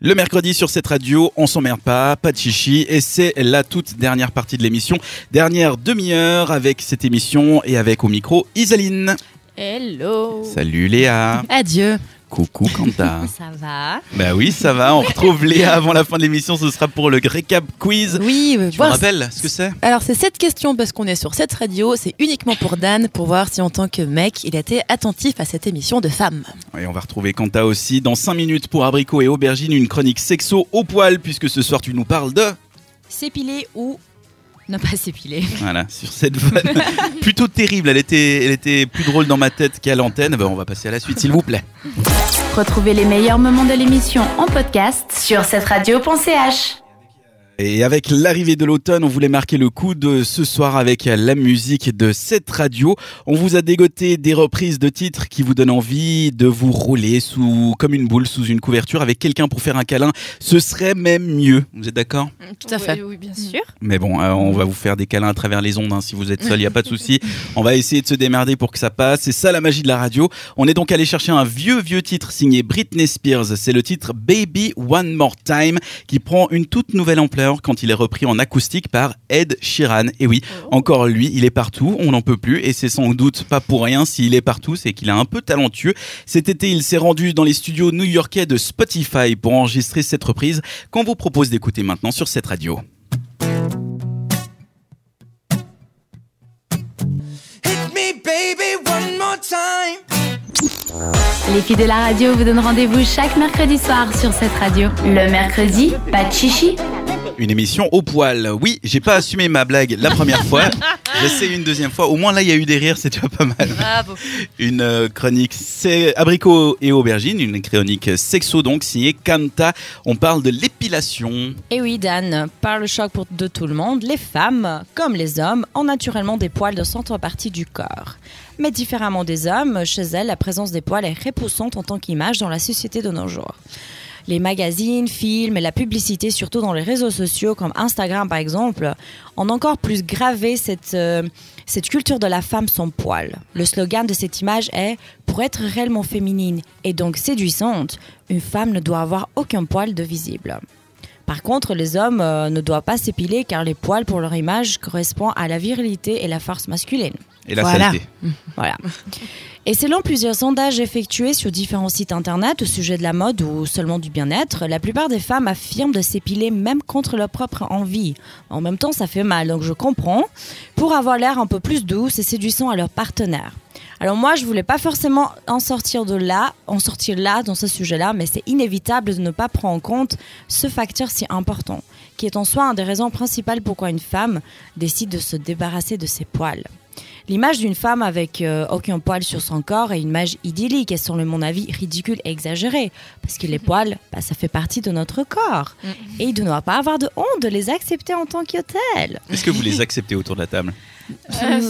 Le mercredi sur cette radio, on s'emmerde pas, pas de chichi, et c'est la toute dernière partie de l'émission. Dernière demi-heure avec cette émission et avec au micro Isaline. Hello. Salut Léa. Adieu. Coucou Kanta. Ça va bah oui, ça va. On retrouve Léa avant la fin de l'émission. Ce sera pour le récap quiz. Oui, Tu me voir- rappelles ce que c'est Alors c'est cette question parce qu'on est sur cette radio, c'est uniquement pour Dan pour voir si en tant que mec il a été attentif à cette émission de femmes. Et on va retrouver Kanta aussi dans 5 minutes pour Abricot et Aubergine, une chronique sexo au poil, puisque ce soir tu nous parles de. S'épiler ou ne pas s'épiler Voilà, sur cette vanne plutôt terrible. Elle était, elle était plus drôle dans ma tête qu'à l'antenne. Ben, on va passer à la suite, s'il vous plaît. Retrouvez les meilleurs moments de l'émission en podcast sur cette radio.ch. Et avec l'arrivée de l'automne, on voulait marquer le coup de ce soir avec la musique de cette radio. On vous a dégoté des reprises de titres qui vous donnent envie de vous rouler sous, comme une boule sous une couverture avec quelqu'un pour faire un câlin. Ce serait même mieux. Vous êtes d'accord? Tout à fait. Oui, oui, bien sûr. Mais bon, euh, on va vous faire des câlins à travers les ondes. hein. Si vous êtes seul, il n'y a pas de souci. On va essayer de se démerder pour que ça passe. C'est ça la magie de la radio. On est donc allé chercher un vieux, vieux titre signé Britney Spears. C'est le titre Baby One More Time qui prend une toute nouvelle ampleur quand il est repris en acoustique par Ed Sheeran. Et oui, encore lui, il est partout. On n'en peut plus. Et c'est sans doute pas pour rien s'il est partout. C'est qu'il est un peu talentueux. Cet été, il s'est rendu dans les studios new-yorkais de Spotify pour enregistrer cette reprise qu'on vous propose d'écouter maintenant sur cette radio. Les filles de la radio vous donnent rendez-vous chaque mercredi soir sur cette radio. Le mercredi, pas de chichi. Une émission au poil. Oui, j'ai pas assumé ma blague la première fois. J'essaie une deuxième fois. Au moins là, il y a eu des rires, c'est déjà pas mal. Bravo. Une euh, chronique c'est abricot et aubergine, une chronique sexo donc signée Kanta. On parle de l'épilation. Et Eh oui, Dan, par le choc pour de tout le monde, les femmes, comme les hommes, ont naturellement des poils de centre partie du corps. Mais différemment des hommes, chez elles, la présence des poils est repoussante en tant qu'image dans la société de nos jours. Les magazines, films et la publicité, surtout dans les réseaux sociaux comme Instagram par exemple, ont encore plus gravé cette, euh, cette culture de la femme sans poil. Le slogan de cette image est Pour être réellement féminine et donc séduisante, une femme ne doit avoir aucun poil de visible. Par contre, les hommes euh, ne doivent pas s'épiler car les poils pour leur image correspondent à la virilité et la force masculine. Et la Voilà. saleté. Voilà. Et selon plusieurs sondages effectués sur différents sites internet au sujet de la mode ou seulement du bien-être, la plupart des femmes affirment de s'épiler même contre leur propre envie. En même temps, ça fait mal, donc je comprends, pour avoir l'air un peu plus douce et séduisant à leur partenaire. Alors moi, je voulais pas forcément en sortir de là, en sortir là dans ce sujet-là, mais c'est inévitable de ne pas prendre en compte ce facteur si important, qui est en soi une des raisons principales pourquoi une femme décide de se débarrasser de ses poils. L'image d'une femme avec euh, aucun poil sur son corps est une image idyllique et selon mon avis ridicule et exagérée. Parce que les poils, bah, ça fait partie de notre corps. Et il ne doit pas avoir de honte de les accepter en tant que tels. Est-ce que vous les acceptez autour de la table? Euh,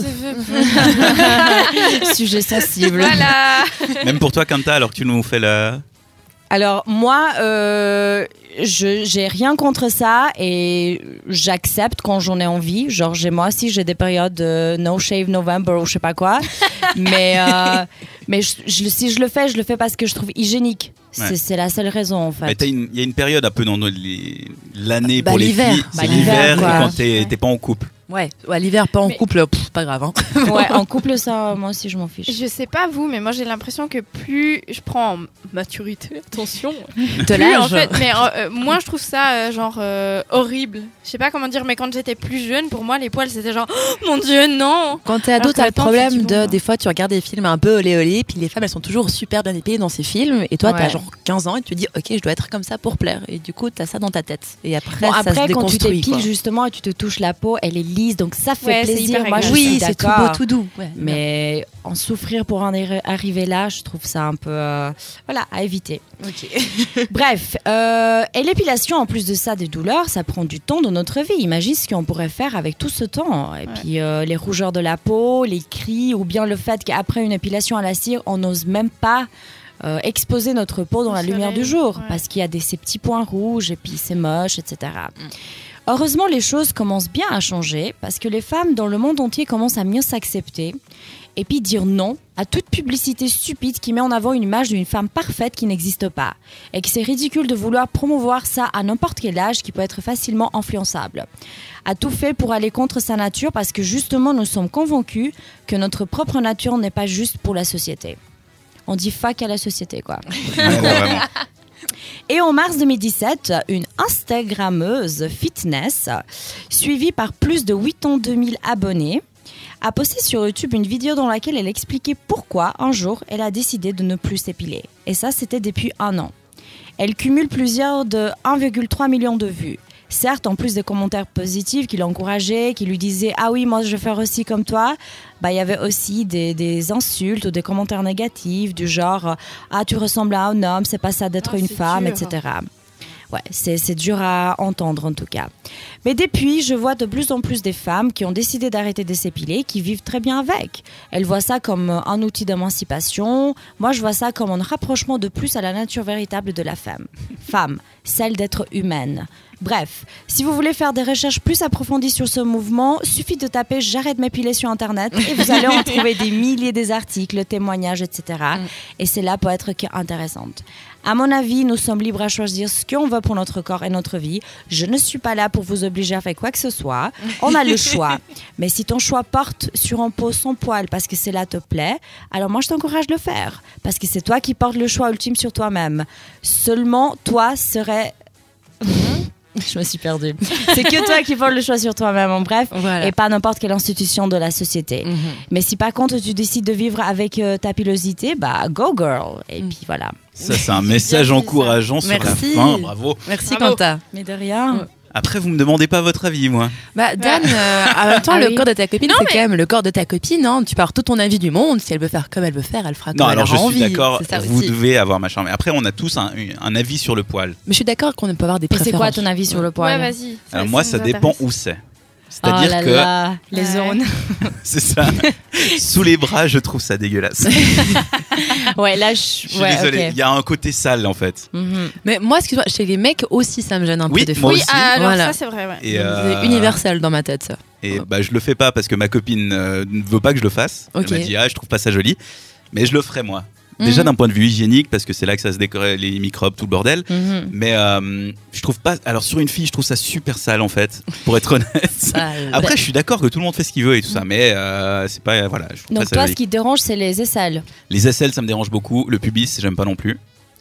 c'est- Sujet sensible. voilà. Même pour toi, Kanta, alors que tu nous fais la. Alors moi, euh, je j'ai rien contre ça et j'accepte quand j'en ai envie. Genre j'ai moi aussi j'ai des périodes euh, no shave November ou je sais pas quoi. mais euh, mais je- je- si je le fais, je le fais parce que je trouve hygiénique. C'est Ouais. c'est la seule raison en fait. Il y a une période un peu dans les- l'année Bah, pour les l'hiver. filles. Bah, C'est l'hiver, l'hiver et quoi. quand t'es t'es pas en couple. Ouais, ouais l'hiver pas en Mais- couple, pff, pas grave. Hein. Ouais, en couple ça, moi aussi je m'en fiche. Je sais pas vous, mais moi j'ai l'impression que plus je prends en maturité, attention, De plus l'âge. en fait, mais euh, euh, moi je trouve ça euh, genre euh, horrible. Je sais pas comment dire, mais quand j'étais plus jeune, pour moi les poils c'était genre oh, mon dieu non. Quand t'es ado, t'as le problème de. Des fois, tu regardes des films un peu olé olé, puis les femmes, elles sont toujours super bien épilées dans ces films. Et toi, t'as Ouais. genre 15 ans et tu te dis, ok, je dois être comme ça pour plaire. Et du coup, t'as ça dans ta tête. Et après, Bon, ça se après, quand tu t'épiles justement et tu te touches la peau, elle est lisse, donc ça fait Ouais, plaisir. Moi, je Oui, c'est tout beau, tout doux. Ouais. Mais en souffrir pour en arri- arriver là, je trouve ça un peu, euh, voilà, à éviter. Bref, euh, et l'épilation, en plus de ça, des douleurs, ça prend du temps dans notre vie. Imagine ce qu'on pourrait faire avec tout ce temps. Et puis euh, les rougeurs de la peau, les cris, ou bien le fait qu'après une épilation à la cire, on n'ose même pas. euh, exposer notre peau dans Au la lumière du jour ouais. parce qu'il y a des, ces petits points rouges et puis c'est moche, etc. Heureusement, les choses commencent bien à changer parce que les femmes dans le monde entier commencent à mieux s'accepter et puis dire non à toute publicité stupide qui met en avant une image d'une femme parfaite qui n'existe pas et que c'est ridicule de vouloir promouvoir ça à n'importe quel âge qui peut être facilement influençable. A tout fait pour aller contre sa nature parce que justement nous sommes convaincus que notre propre nature n'est pas juste pour la société. on dit fuck à la société, quoi. Et en mars 2017, une Instagrammeuse fitness, suivie par plus de 82 000 abonnés, a posté sur YouTube une vidéo dans laquelle elle expliquait pourquoi un jour elle a décidé de ne plus s'épiler. Et ça, c'était depuis un an. Elle cumule plusieurs de 1,3 million de vues. Certes, en plus des commentaires positifs qui l'encourageaient, qui lui disaient Ah oui, moi je vais faire aussi comme toi, bah, il y avait aussi des, des insultes ou des commentaires négatifs du genre Ah, tu ressembles à un homme, c'est pas ça d'être Ah, une femme, dur. etc. Ouais, c'est c'est dur à entendre en tout cas. Mais depuis, je vois de plus en plus des femmes qui ont décidé d'arrêter de s'épiler, qui vivent très bien avec. Elles voient ça comme un outil d'émancipation. Moi, je vois ça comme un rapprochement de plus à la nature véritable de la femme. Femme, celle d'être humaine. Bref, si vous voulez faire des recherches plus approfondies sur ce mouvement, suffit de taper j'arrête de m'épiler sur internet et vous allez en trouver des milliers des articles, témoignages, etc. Et c'est là pour être intéressante. À mon avis, nous sommes libres à choisir ce qu'on veut pour notre corps et notre vie. Je ne suis pas là pour vous obliger à faire quoi que ce soit. On a le choix. Mais si ton choix porte sur un pot sans poil parce que cela te plaît, alors moi je t'encourage de le faire. Parce que c'est toi qui portes le choix ultime sur toi-même. Seulement toi serais... Je me suis perdue. C'est que toi qui portes le choix sur toi-même, en bref, Voilà. et pas n'importe quelle institution de la société. Mhm. Mais si par contre tu décides de vivre avec euh, ta pilosité, bah go girl. Et puis voilà. Ça, c'est un message encourageant sur Merci. la fin. Bravo. Merci Bravo. Quentin. Mais de rien. Après, vous me demandez pas votre avis, moi. Bah Dan, euh, en même temps, Ah le oui. corps de ta copine, Non, c'est mais- quand même le corps de ta copine. Hein. Tu pars tout ton avis du monde. Si elle veut faire comme elle veut faire, elle fera comme Non, elle alors je suis d'accord, vous aussi. devez avoir machin. Mais après, on a tous un, un avis sur le poil. Mais je suis d'accord qu'on ne peut avoir des Et c'est préférences. quoi ton avis sur le Ouais, poil vas-y. Alors moi, ça dépend où c'est. Oh C'est-à-dire là que là, les zones. c'est ça. Sous les bras, je trouve ça dégueulasse. ouais, là je Je suis ouais, désolé. Il y a un côté sale en fait. Mhm. Mais moi, excuse-moi, chez les mecs aussi, ça me gêne un Oui, peu des moi fois. Oui, aussi. ah, alors Voilà. ça c'est vrai, ouais. Et, C'est euh, universel dans ma tête, ça. Et bah je le fais pas parce que ma copine euh, ne veut pas que je le fasse. Ok. Elle m'a dit ah je trouve pas ça joli, mais je le ferai moi. Déjà Mhm. d'un point de vue hygiénique parce que c'est là que ça se décore les microbes tout le bordel. Mhm. Mais euh, je trouve pas. Alors sur une fille, je trouve ça super sale en fait, pour être honnête. Après, je suis d'accord que tout le monde fait ce qu'il veut et tout ça, mais euh, c'est pas voilà. Je Donc pas ça toi, ce qui te dérange, c'est les aisselles. Les aisselles, ça me dérange beaucoup. Le pubis, j'aime pas non plus.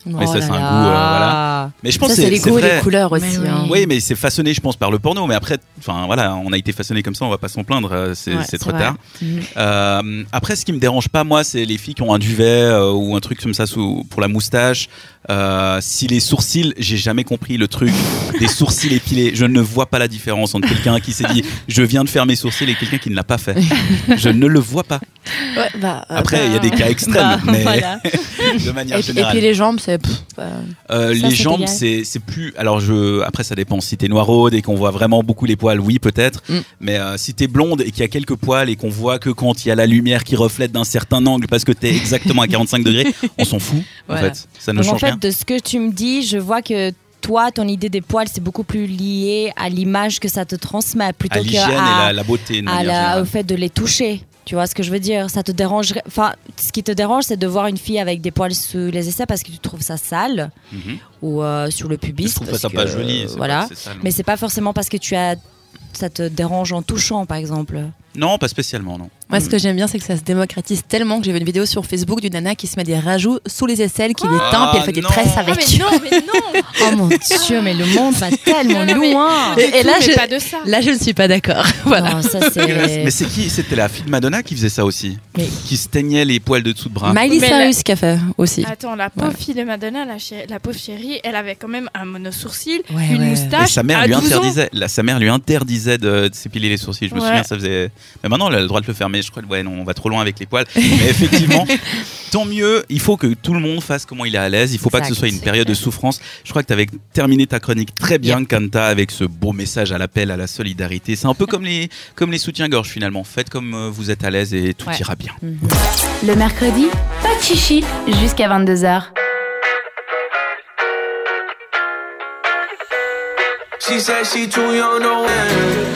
Mais Oh ça, là c'est un goût, euh, voilà. Mais je pense c'est les goûts et les couleurs aussi. Mais oui. hein. Oui, mais c'est façonné, je pense, par le porno. Mais après, enfin voilà, on a été façonné comme ça, on va pas s'en plaindre. euh, C'est Ouais, trop tard. Mhm. Euh, après, ce qui me dérange pas, moi, c'est les filles qui ont un duvet euh, ou un truc comme ça sous, pour la moustache. Euh, si les sourcils, j'ai jamais compris le truc des sourcils épilés. Je ne vois pas la différence entre quelqu'un qui s'est dit je viens de faire mes sourcils et quelqu'un qui ne l'a pas fait. Je ne le vois pas. Ouais, bah, euh, Après, il y a des cas extrêmes, Bah, mais voilà. de manière Et, puis- et générale. puis les jambes, c'est. bah, Euh, les jambes, c'est c'est plus. Alors je. Après, ça dépend. Si t'es noiraude et qu'on voit vraiment beaucoup les poils, oui, peut-être. Mm. Mais si t'es blonde et qu'il y a quelques poils et qu'on voit que quand il y a la lumière qui reflète d'un certain angle parce que t'es exactement à 45 degrés, on s'en fout. Voilà. En fait, ça ne Donc en change fait, rien. De ce que tu me dis, je vois que toi, ton idée des poils, c'est beaucoup plus lié à l'image que ça te transmet plutôt À l'hygiène et la, la beauté. À la- au fait de les toucher. Tu vois ce que je veux dire? Ça te dérangerait. Enfin, ce qui te dérange, c'est de voir une fille avec des poils sous les aisselles parce que tu trouves ça sale Mhm. ou euh, sur le pubis. Je trouve parce ça pas que, joli. Voilà. pas- sale. Mais c'est pas forcément parce que tu as. Ça te dérange en touchant, par exemple. Non, pas spécialement, non. Moi, ce que j'aime bien, c'est que ça se démocratise tellement que j'ai vu une vidéo sur Facebook d'une nana qui se met des rajouts sous les aisselles, qui les teint, puis elle fait des non. tresses Ah, avec. mais non, mais non Oh mon dieu, mais le monde va tellement Non, non, mais- loin Et- et là, je- pas de ça. Là, je ne suis pas d'accord. voilà. Non, ça Mais c'est. qui? C'était la fille de Madonna qui faisait ça aussi. Mais- Qui se teignait les poils de dessous de bras. Miley Mais Cyrus qui a fait aussi. Attends, la pauvre Voilà. fille de Madonna, la, chérie- la pauvre chérie, elle avait quand même un monosourcil, Ouais, une ouais. Et moustache. sa mère à lui 12 ans. interdisait, la, sa mère lui interdisait de, de s'épiler les sourcils. Je me Ouais. souviens, ça faisait. Mais maintenant, elle a le droit de le faire. Mais je crois que ouais, non, on va trop loin avec les poils. Mais effectivement, tant mieux. Il faut que tout le monde fasse comment il est à l'aise. Il faut pas que ce soit une période de souffrance. Je crois que tu avais terminé ta chronique très bien, Kanta, avec ce beau message à l'appel à la solidarité. C'est un peu comme les, comme les soutiens-gorge finalement. Faites comme euh, vous êtes à l'aise et tout Ouais. ira bien. Le mercredi, pas de chichi jusqu'à 22h. She said she too young to win.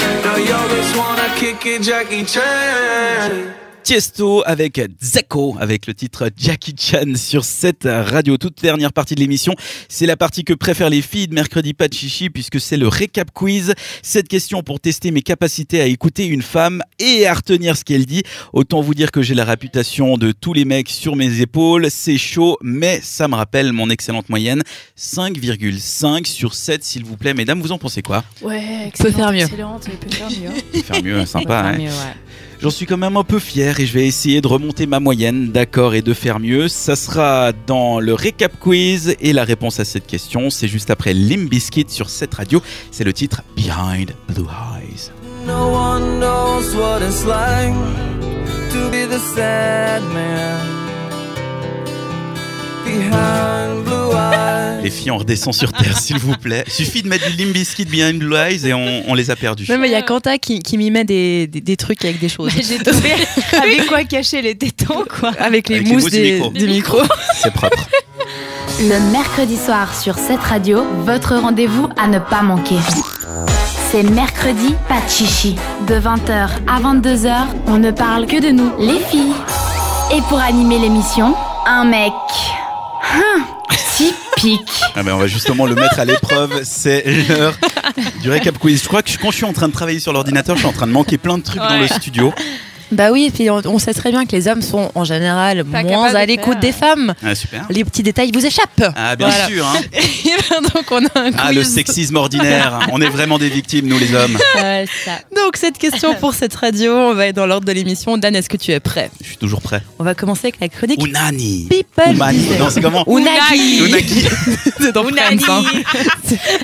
Youngest wanna kick it, Jackie Chan. Tiesto avec Zeko avec le titre Jackie Chan sur cette radio. Toute dernière partie de l'émission, c'est la partie que préfèrent les filles de mercredi pas de chichi puisque c'est le récap quiz. Cette question pour tester mes capacités à écouter une femme et à retenir ce qu'elle dit. Autant vous dire que j'ai la réputation de tous les mecs sur mes épaules. C'est chaud, mais ça me rappelle mon excellente moyenne 5,5 sur 7 s'il vous plaît. Mesdames, vous en pensez quoi? Ouais, Peut faire mieux. excellente, elle peut faire mieux. hein. Faire mieux, sympa. Enfin, hein. mieux, ouais. J'en suis quand même un peu fier et je vais essayer de remonter ma moyenne, d'accord, et de faire mieux. Ça sera dans le récap quiz et la réponse à cette question, c'est juste après Limbiskit sur cette radio. C'est le titre Behind Blue Eyes. Les filles, on redescend sur Terre, s'il vous plaît. Suffit de mettre du Limbiskit Behind Blue Eyes et on, on les a perdus. Non, mais il y a Quanta qui, qui m'y met des, des, des trucs avec des choses. J'ai trouvé avec quoi cacher les tétons, quoi. Avec les Avec les mousses des, micro. des micros. C'est propre. Le mercredi soir sur cette radio, votre rendez-vous à ne pas manquer. C'est mercredi, pas de chichi. De 20h à 22h, on ne parle que de nous, les filles. Et pour animer l'émission, un mec. Hum, typique. Ah ben on va justement le mettre à l'épreuve. C'est l'heure du récap quiz. Je crois que quand je suis en train de travailler sur l'ordinateur, je suis en train de manquer plein de trucs dans le studio. Bah oui, et puis on, on sait très bien que les hommes sont en général Pas moins à l'écoute des femmes. Ah super. Les petits détails vous échappent. Ah bien Voilà. sûr. Hein. Et ben donc on a un Ah le sexisme ordinaire. On est vraiment des victimes nous les hommes. Ça. Donc cette question pour cette radio, on va être dans l'ordre de l'émission. Dan, est-ce que tu es prêt? Je suis toujours prêt. On va commencer avec la chronique Unani. People. Unani. Non c'est comment Unagi. Unagi. C'est dans Friends. hein.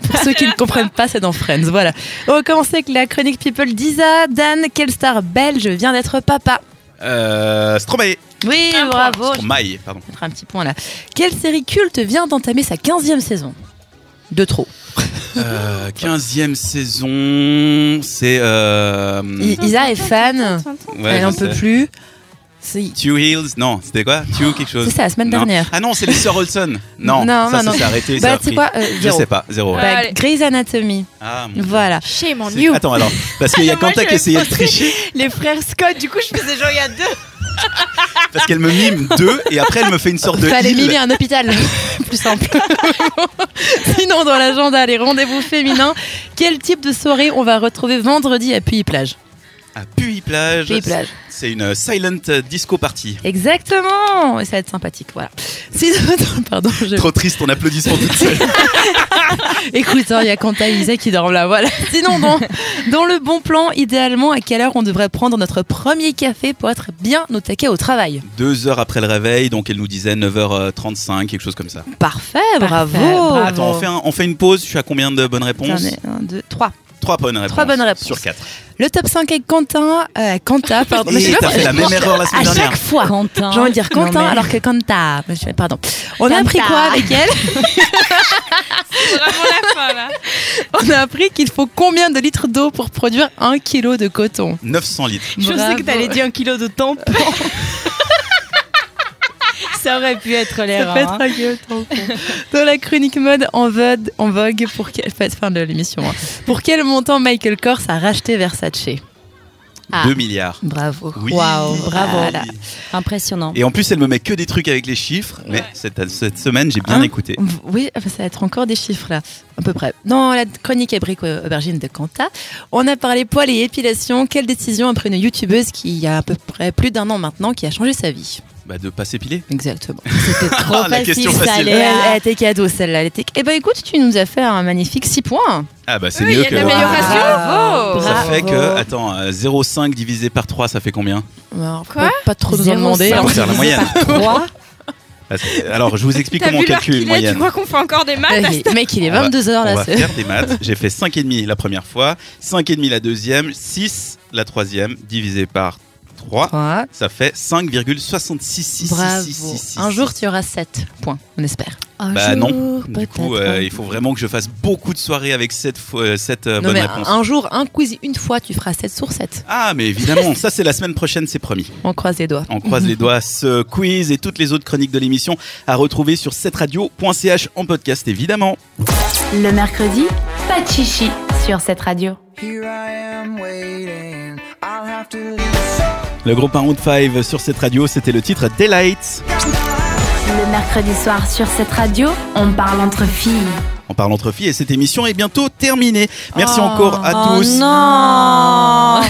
Pour ceux qui ne comprennent pas, c'est dans Friends. Voilà. On va commencer avec la chronique People d'Isa. Dan, quelle star belge vient d'être papa Euh, Stromae. Oui, Un bravo. Stromae, pardon. Je vais mettre un petit point là. Quelle série culte vient d'entamer sa 15e saison? De trop. Euh, 15e saison, c'est euh, Isa est fan. ouais, Elle n'en peut plus. C'est Two Hills, non, c'était quoi Two quelque chose. c'est ça, la semaine Non. dernière. Ah non, c'est les Sœurs Olsen. Non, Non, ça, non, ça s'est arrêté. ça Bah, quoi euh, Je sais pas, zéro. Bah. Grey's Anatomy. Ah, mon Dieu. Voilà. Shame on C'est- you. Attends, alors, parce qu'il y a Quentin qui essayait de tricher, Les frères Scott, du coup, je faisais genre il y a deux. parce qu'elle me mime deux, et après elle me fait une sorte de Fallait mimer un hôpital. Plus simple. Sinon, dans l'agenda, les rendez-vous féminins, quel type de soirée on va retrouver vendredi à Puy-Plage? À Puy-Plage. Puy-Plage. C'est une silent disco party. Exactement Et ça va être sympathique, voilà. Sinon, pardon, je... Trop triste, on applaudissement toute seule. Écoute, hein, il y a Quentin et Lisa qui dorment là, voilà. Sinon, dans, dans le bon plan, idéalement, à quelle heure on devrait prendre notre premier café pour être bien au taquet au travail? Deux heures après le réveil, donc elle nous disait 9h35, quelque chose comme ça. Parfait, Parfait, bravo bravo. Attends, on fait, un- on fait une pause, je suis à combien de bonnes réponses? Un, deux, trois. Trois bonnes réponses. Trois bonnes réponses. Sur quatre. Le top 5 avec Quentin, euh, Quentin, pardon. Mais je pas fait la même erreur la À semaine dernière. chaque fois. Quentin. J'ai envie de dire Quentin mais- alors que Quentin. Monsieur, Pardon. On a appris quoi avec elle Vraiment la fin là. On a appris qu'il faut combien de litres d'eau pour produire un kilo de coton? 900 litres. Je Bravo. sais que t'allais dire un kilo de tampon. Ça aurait pu être Ça l'erreur. peut être hein. tampon. Dans la chronique mode en vogue, en vogue pour quel... fin de l'émission. hein. Pour quel montant Michael Kors a racheté Versace Ah. 2 milliards. Bravo. Oui. Waouh, bravo. Voilà. Impressionnant. Et en plus, elle me met que des trucs avec les chiffres. Mais cette, cette semaine, j'ai bien Hein écouté. Oui, enfin, ça va être encore des chiffres là, à peu près. Dans la chronique abricot aubergine de Quanta, on a parlé poils et épilation. Quelle décision après une youtubeuse qui, il y a à peu près plus d'un an maintenant, qui a changé sa vie? Bah, de pas s'épiler. Exactement. C'était trop Ah, la facile, question ça facile. Elle, allait. elle était cadeau celle-là. Elle était... Eh ben écoute, tu nous as fait un magnifique 6 points. Ah, bah, c'est Oui, mieux y a que. l'amélioration. Bravo. Ça fait que, attends, euh, 0,5 divisé par 3, ça fait combien Alors, Quoi pas, pas trop nous en demander. Bah, hein. on va faire la moyenne. Trois. Ah, c'est- Alors, je vous explique comment on calcule une Tu moyenne. crois qu'on fait encore des maths Le mec, il est On va- 22h On là. va c'est- faire des maths. J'ai fait 5,5 la première fois, 5,5 la deuxième, 6 la troisième, divisé par 3. Ouais. Ça fait 5,66. Bravo. Un jour, tu auras 7 points, on espère. Bah non. Du coup, euh, il faut vraiment que je fasse beaucoup de soirées avec cette, fo- euh, cette euh, Non, bonne mais réponse. un jour, un quiz une fois, tu feras 7 sur 7. Ah, mais évidemment, ça c'est la semaine prochaine, c'est promis. On croise les doigts. On croise les doigts. Ce quiz et toutes les autres chroniques de l'émission à retrouver sur cetteradio.ch en podcast, évidemment. Le mercredi, pas de chichi sur cette radio. Here I am waiting. I'll have to leave. Le groupe Round 5 sur cette radio, c'était le titre Daylight. Le mercredi soir sur cette radio, on parle entre filles. On parle entre filles et cette émission est bientôt terminée. Merci Oh. encore à Oh tous. non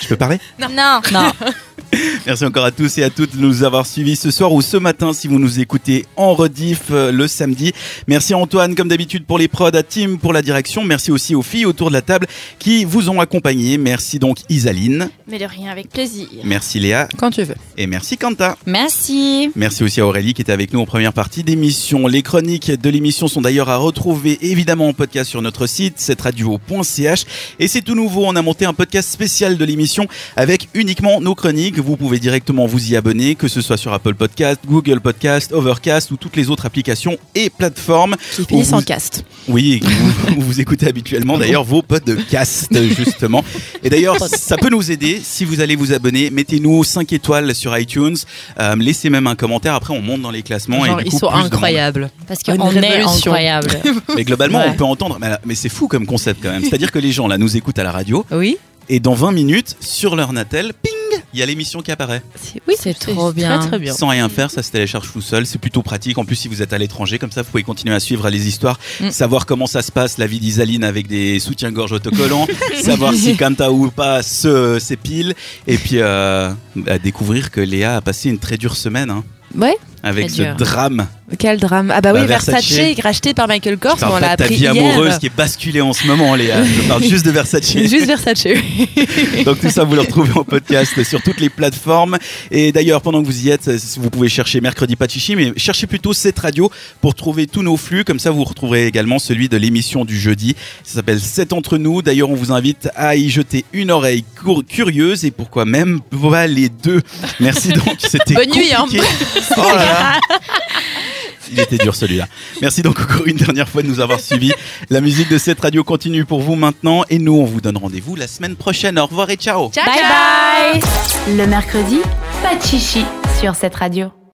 Je peux parler? Non. Non. Merci encore à tous et à toutes de nous avoir suivis ce soir ou ce matin si vous nous écoutez en rediff euh, le samedi. Merci à Antoine comme d'habitude pour les prods, à Tim pour la direction. Merci aussi aux filles autour de la table qui vous ont accompagné. Merci donc Isaline. Mais de rien, avec plaisir. Merci Léa. Quand tu veux. Et merci Kanta. Merci. Merci aussi à Aurélie qui était avec nous en première partie d'émission. Les chroniques de l'émission sont d'ailleurs à retrouver évidemment en podcast sur notre site, cetteradio.ch. Et c'est tout nouveau, on a monté un podcast spécial de l'émission avec uniquement nos chroniques. Vous pouvez directement vous y abonner, que ce soit sur Apple Podcast, Google Podcast, Overcast ou toutes les autres applications et plateformes. Qui finissent Où en vous- cast. Oui, vous, où vous écoutez habituellement d'ailleurs vos podcasts justement. Et d'ailleurs, ça peut nous aider si vous allez vous abonner. Mettez-nous 5 étoiles sur iTunes. Euh, laissez même un commentaire. Après, on monte dans les classements. et du ils coup, sont incroyables. Parce qu'on est révolution. incroyable. Mais globalement, Ouais. on peut entendre. Mais, mais c'est fou comme concept quand même. C'est-à-dire que les gens là nous écoutent à la radio Oui. Et dans 20 minutes, sur leur Natel, ping, il y a l'émission qui apparaît. Oui, C'est trop bien. Très, très bien. Sans rien faire, ça se télécharge tout seul. C'est plutôt pratique. En plus, si vous êtes à l'étranger, comme ça, vous pouvez continuer à suivre les histoires, Mm. savoir comment ça se passe, la vie d'Isaline avec des soutiens-gorge autocollants, savoir si Kanta ou pas se s'épile, et puis euh, bah, découvrir que Léa a passé une très dure semaine hein, Ouais. Avec ce drame. Quel drame. Ah bah oui, Bah, Versace, Versace. racheté par Michael Kors, on pas l'a de ta appris vie hier. amoureuse qui est basculée en ce moment, Léa. Je parle juste de Versace. Juste Versace. Donc tout ça, vous le retrouvez en podcast sur toutes les plateformes. Et d'ailleurs, pendant que vous y êtes, vous pouvez chercher Mercredi Pachichi, mais cherchez plutôt cette radio pour trouver tous nos flux. Comme ça, vous retrouverez également celui de l'émission du jeudi. Ça s'appelle 7 entre nous. D'ailleurs, on vous invite à y jeter une oreille curieuse et pourquoi même pas les deux. Merci donc. C'était Bonne nuit, hein. Oh là là. Il était dur celui-là. Merci donc encore une dernière fois de nous avoir suivis. La musique de cette radio continue pour vous maintenant et nous on vous donne rendez-vous la semaine prochaine. Au revoir et ciao. Bye bye Le mercredi, pas de chichi sur cette radio.